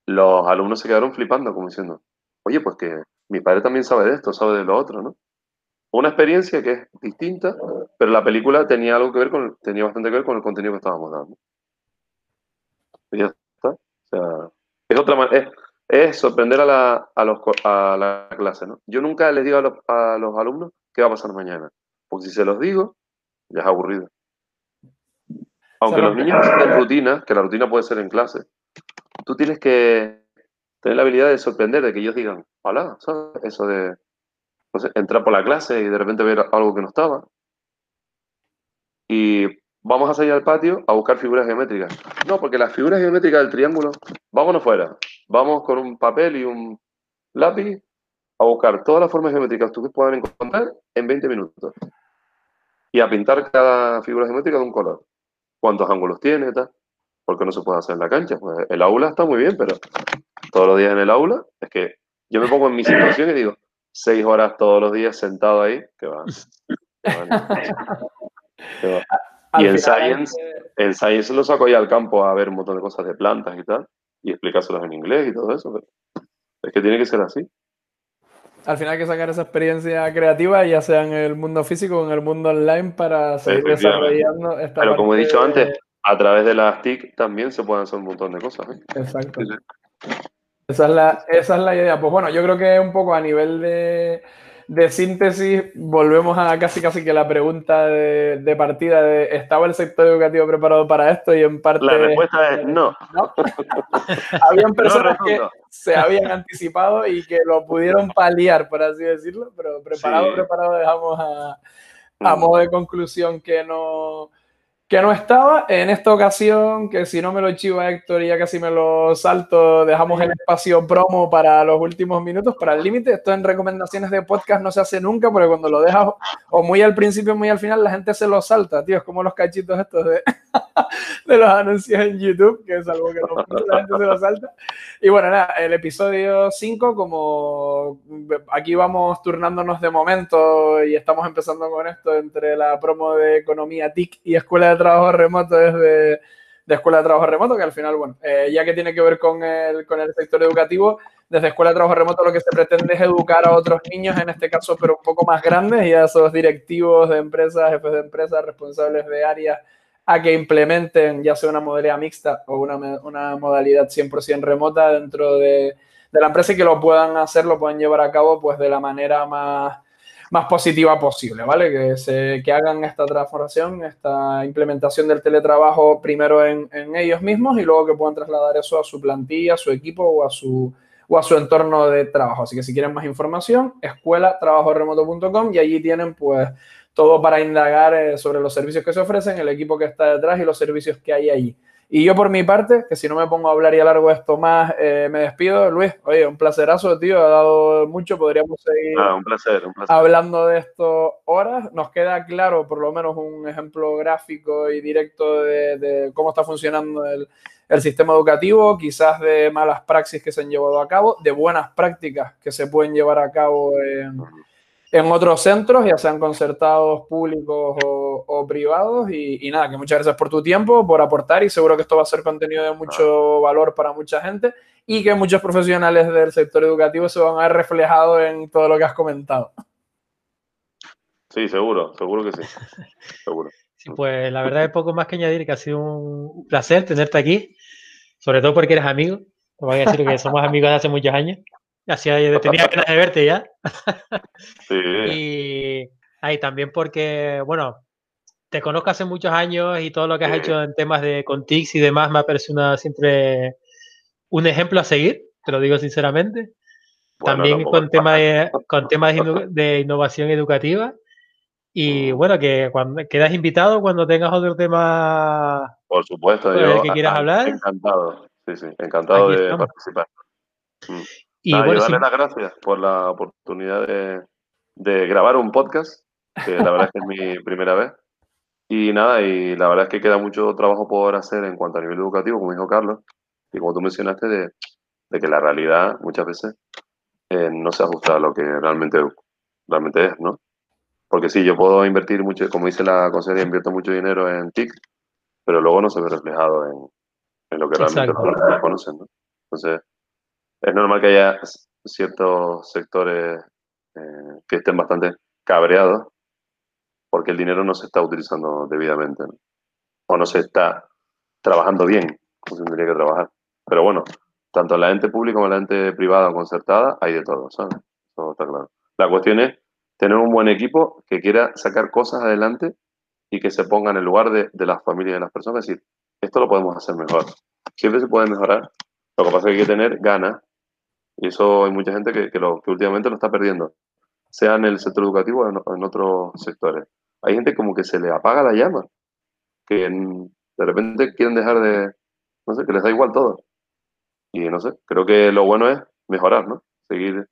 los alumnos se quedaron flipando, como diciendo, oye, pues que mi padre también sabe de esto, sabe de lo otro, ¿no? Una experiencia que es distinta, pero la película tenía algo que ver con, tenía bastante que ver con el contenido que estábamos dando. Y ya está. O sea, es otra manera, es sorprender a la, a los, a la clase. ¿no? Yo nunca les digo a los, a los, alumnos qué va a pasar mañana, porque si se los digo, ya es aburrido. Aunque los niños tienen rutina, que la rutina puede ser en clase, tú tienes que tener la habilidad de sorprender, de que ellos digan, hola, ¿sabes? Eso de no sé, entrar por la clase y de repente ver algo que no estaba. Y vamos a salir al patio a buscar figuras geométricas. No, porque las figuras geométricas del triángulo, vámonos fuera. Vamos con un papel y un lápiz a buscar todas las formas geométricas que ustedes puedan encontrar en 20 minutos. Y a pintar cada figura geométrica de un color. ¿Cuántos ángulos tiene? Tal? Porque no se puede hacer en la cancha. Pues el aula está muy bien, pero todos los días en el aula es que yo me pongo en mi situación y digo, seis horas todos los días sentado ahí, que va. Que va. Y en Science, en Science lo saco ya al campo a ver un montón de cosas de plantas y tal. y explicárselos en inglés y todo eso. es que tiene que ser así. Al final hay que sacar esa experiencia creativa, ya sea en el mundo físico o en el mundo online, para seguir desarrollando esta Pero como he dicho antes, a través de las TIC también se pueden hacer un montón de cosas. ¿eh? Exacto. Esa es, la, esa es la idea. Pues bueno, yo creo que un poco a nivel de, de síntesis, volvemos a casi casi que la pregunta de, partida de ¿estaba el sector educativo preparado para esto? Y en parte... La respuesta es no. Habían personas que se habían anticipado y que lo pudieron paliar, por así decirlo, pero preparado, preparado dejamos a, a mm. modo de conclusión que no que no estaba. En esta ocasión, que si no me lo chiva Héctor y ya casi me lo salto, dejamos el espacio promo para los últimos minutos, para el límite. Esto en recomendaciones de podcast no se hace nunca, porque cuando lo dejas o muy al principio o muy al final, la gente se lo salta, tío. Es como los cachitos estos de, de los anuncios en YouTube, que es algo que no, la gente se lo salta. Y bueno, nada, el episodio 5, como aquí vamos turnándonos de momento y estamos empezando con esto entre la promo de Economía TIC y Escuela de trabajo remoto desde de Escuela de Trabajo Remoto, que al final, bueno, eh, ya que tiene que ver con el, con el sector educativo, desde Escuela de Trabajo Remoto lo que se pretende es educar a otros niños, en este caso, pero un poco más grandes, y a esos directivos de empresas, jefes de empresas, responsables de áreas, a que implementen ya sea una modalidad mixta o una, una modalidad 100% remota dentro de, de la empresa y que lo puedan hacer, lo puedan llevar a cabo pues de la manera más más positiva posible, ¿vale? Que, se, que hagan esta transformación, esta implementación del teletrabajo primero en, en, ellos mismos y luego que puedan trasladar eso a su plantilla, a su equipo o a su, o a su entorno de trabajo. Así que si quieren más información, escuela remoto.com y allí tienen pues todo para indagar eh, sobre los servicios que se ofrecen, el equipo que está detrás y los servicios que hay allí. Y yo por mi parte, que si no me pongo a hablar y a largo esto más, eh, me despido. Luis, oye, un placerazo, tío, ha dado mucho, podríamos seguir ah, un placer, un placer. hablando de esto horas. Nos queda claro, por lo menos, un ejemplo gráfico y directo de, cómo está funcionando el, el, sistema educativo, quizás de malas praxis que se han llevado a cabo, de buenas prácticas que se pueden llevar a cabo en en otros centros, ya sean concertados, públicos o, privados. Y, nada, que muchas gracias por tu tiempo, por aportar y seguro que esto va a ser contenido de mucho valor para mucha gente y que muchos profesionales del sector educativo se van a ver reflejados en todo lo que has comentado. Sí, seguro, seguro que sí. seguro. Sí, pues la verdad es poco más que añadir, que ha sido un placer tenerte aquí, sobre todo porque eres amigo. Te voy a decir que somos amigos de hace muchos años. Hacía, tenía ganas de verte ya. Sí. y ahí también porque, bueno, te conozco hace muchos años y todo lo que has hecho en temas de Contix y demás me ha parecido siempre un ejemplo a seguir, te lo digo sinceramente. también con temas de, con temas de innovación educativa. Y bueno, que cuando quedas invitado cuando tengas otro tema por supuesto, yo, que quieras hablar. Encantado, sí, sí, encantado de participar. Y bueno, darle las gracias por la oportunidad de, grabar un podcast, que la verdad es que es mi primera vez. Y nada, y la verdad es que queda mucho trabajo por hacer en cuanto a nivel educativo, como dijo Carlos, y como tú mencionaste, de, que la realidad muchas veces eh, no se ajusta a lo que realmente, realmente es, ¿no? Porque sí, yo puedo invertir mucho, como dice la consejería, invierto mucho dinero en TIC, pero luego no se ve reflejado en, lo que realmente los conocen, ¿no? Entonces, es normal que haya ciertos sectores eh, que estén bastante cabreados porque el dinero no se está utilizando debidamente o no se está trabajando bien como se tendría que trabajar. Pero bueno, tanto en la ente pública como en la ente privada o concertada hay de todo, ¿sabes? Eso está claro. La cuestión es tener un buen equipo que quiera sacar cosas adelante y que se ponga en el lugar de, de las familias y de las personas. Es decir, esto lo podemos hacer mejor. Siempre se puede mejorar. Lo que pasa es que hay que tener ganas y eso hay mucha gente que, que, lo, que últimamente lo está perdiendo, sea en el sector educativo o en, otros sectores. Hay gente como que se le apaga la llama, que de repente quieren dejar de, no sé, que les da igual todo. Y no sé, creo que lo bueno es mejorar, ¿no? Seguir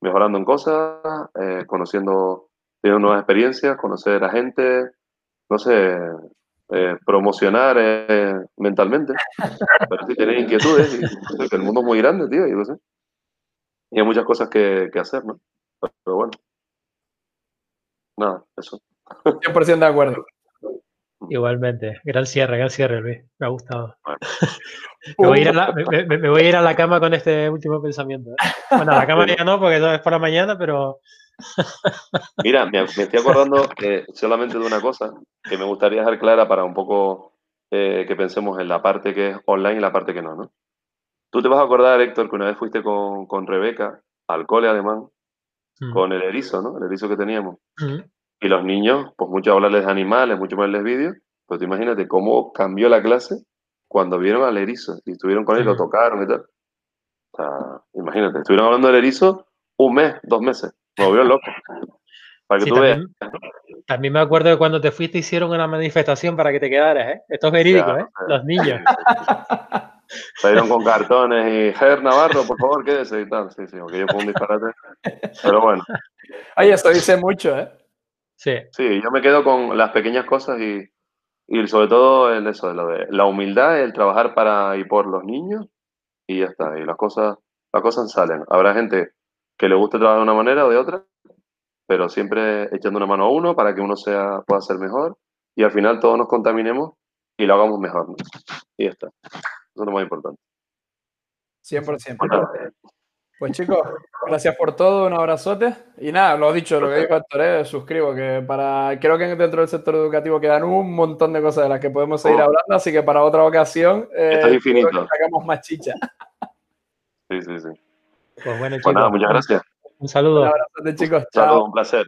mejorando en cosas, eh, conociendo, teniendo nuevas experiencias, conocer a gente, no sé, eh, promocionar eh, mentalmente, pero sí tener inquietudes, y, el mundo es muy grande, tío, y no sé y hay muchas cosas que, que hacer, ¿no? Pero bueno, nada, eso. 100% de acuerdo. Igualmente. Gran cierre, gran cierre, Luis. Me ha gustado. me, voy a ir a la, me, voy a ir a la cama con este último pensamiento. ¿eh? Bueno, a la cama ya no, porque eso es por la mañana, pero... Mira, me, estoy acordando solamente de una cosa que me gustaría dejar clara para un poco eh, que pensemos en la parte que es online y la parte que no, ¿no? Tú te vas a acordar, Héctor, que una vez fuiste con, con Rebeca al cole alemán mm. con el erizo, ¿no? El erizo que teníamos. Mm. Y los niños, pues mucho hablarles de animales, mucho más vídeos, pero te imagínate cómo cambió la clase cuando vieron al erizo y estuvieron con él, lo tocaron y tal. O sea, imagínate, estuvieron hablando del erizo un mes, dos meses. Me volvió loco. Para que tú también, veas. También me acuerdo de cuando te fuiste hicieron una manifestación para que te quedaras, ¿eh? Esto es verídico, ¿eh? Los niños. Salieron con cartones y Ger Navarro, por favor, quédese y tal. Sí, sí, porque yo pongo un disparate. Pero bueno. Ay, eso dice mucho, ¿eh? Sí. Sí, yo me quedo con las pequeñas cosas y, y sobre todo el eso, de lo de la humildad, el trabajar para y por los niños y ya está. Y las cosas, las cosas salen. Habrá gente que le guste trabajar de una manera o de otra, pero siempre echando una mano a uno para que uno sea, pueda ser mejor y al final todos nos contaminemos y lo hagamos mejor. Y ya está. Eso es lo más importante. 100%. Pues chicos, gracias por todo, un abrazote. Y nada, lo dicho, lo que dijo Héctor, eh, suscribo que para, creo que dentro del sector educativo quedan un montón de cosas de las que podemos seguir oh. hablando, así que para otra ocasión eh, infinito. sacamos más chicha. Sí, sí, sí. Pues bueno, pues chicos. muchas gracias. Un saludo. Un abrazote, chicos. Chao. un placer.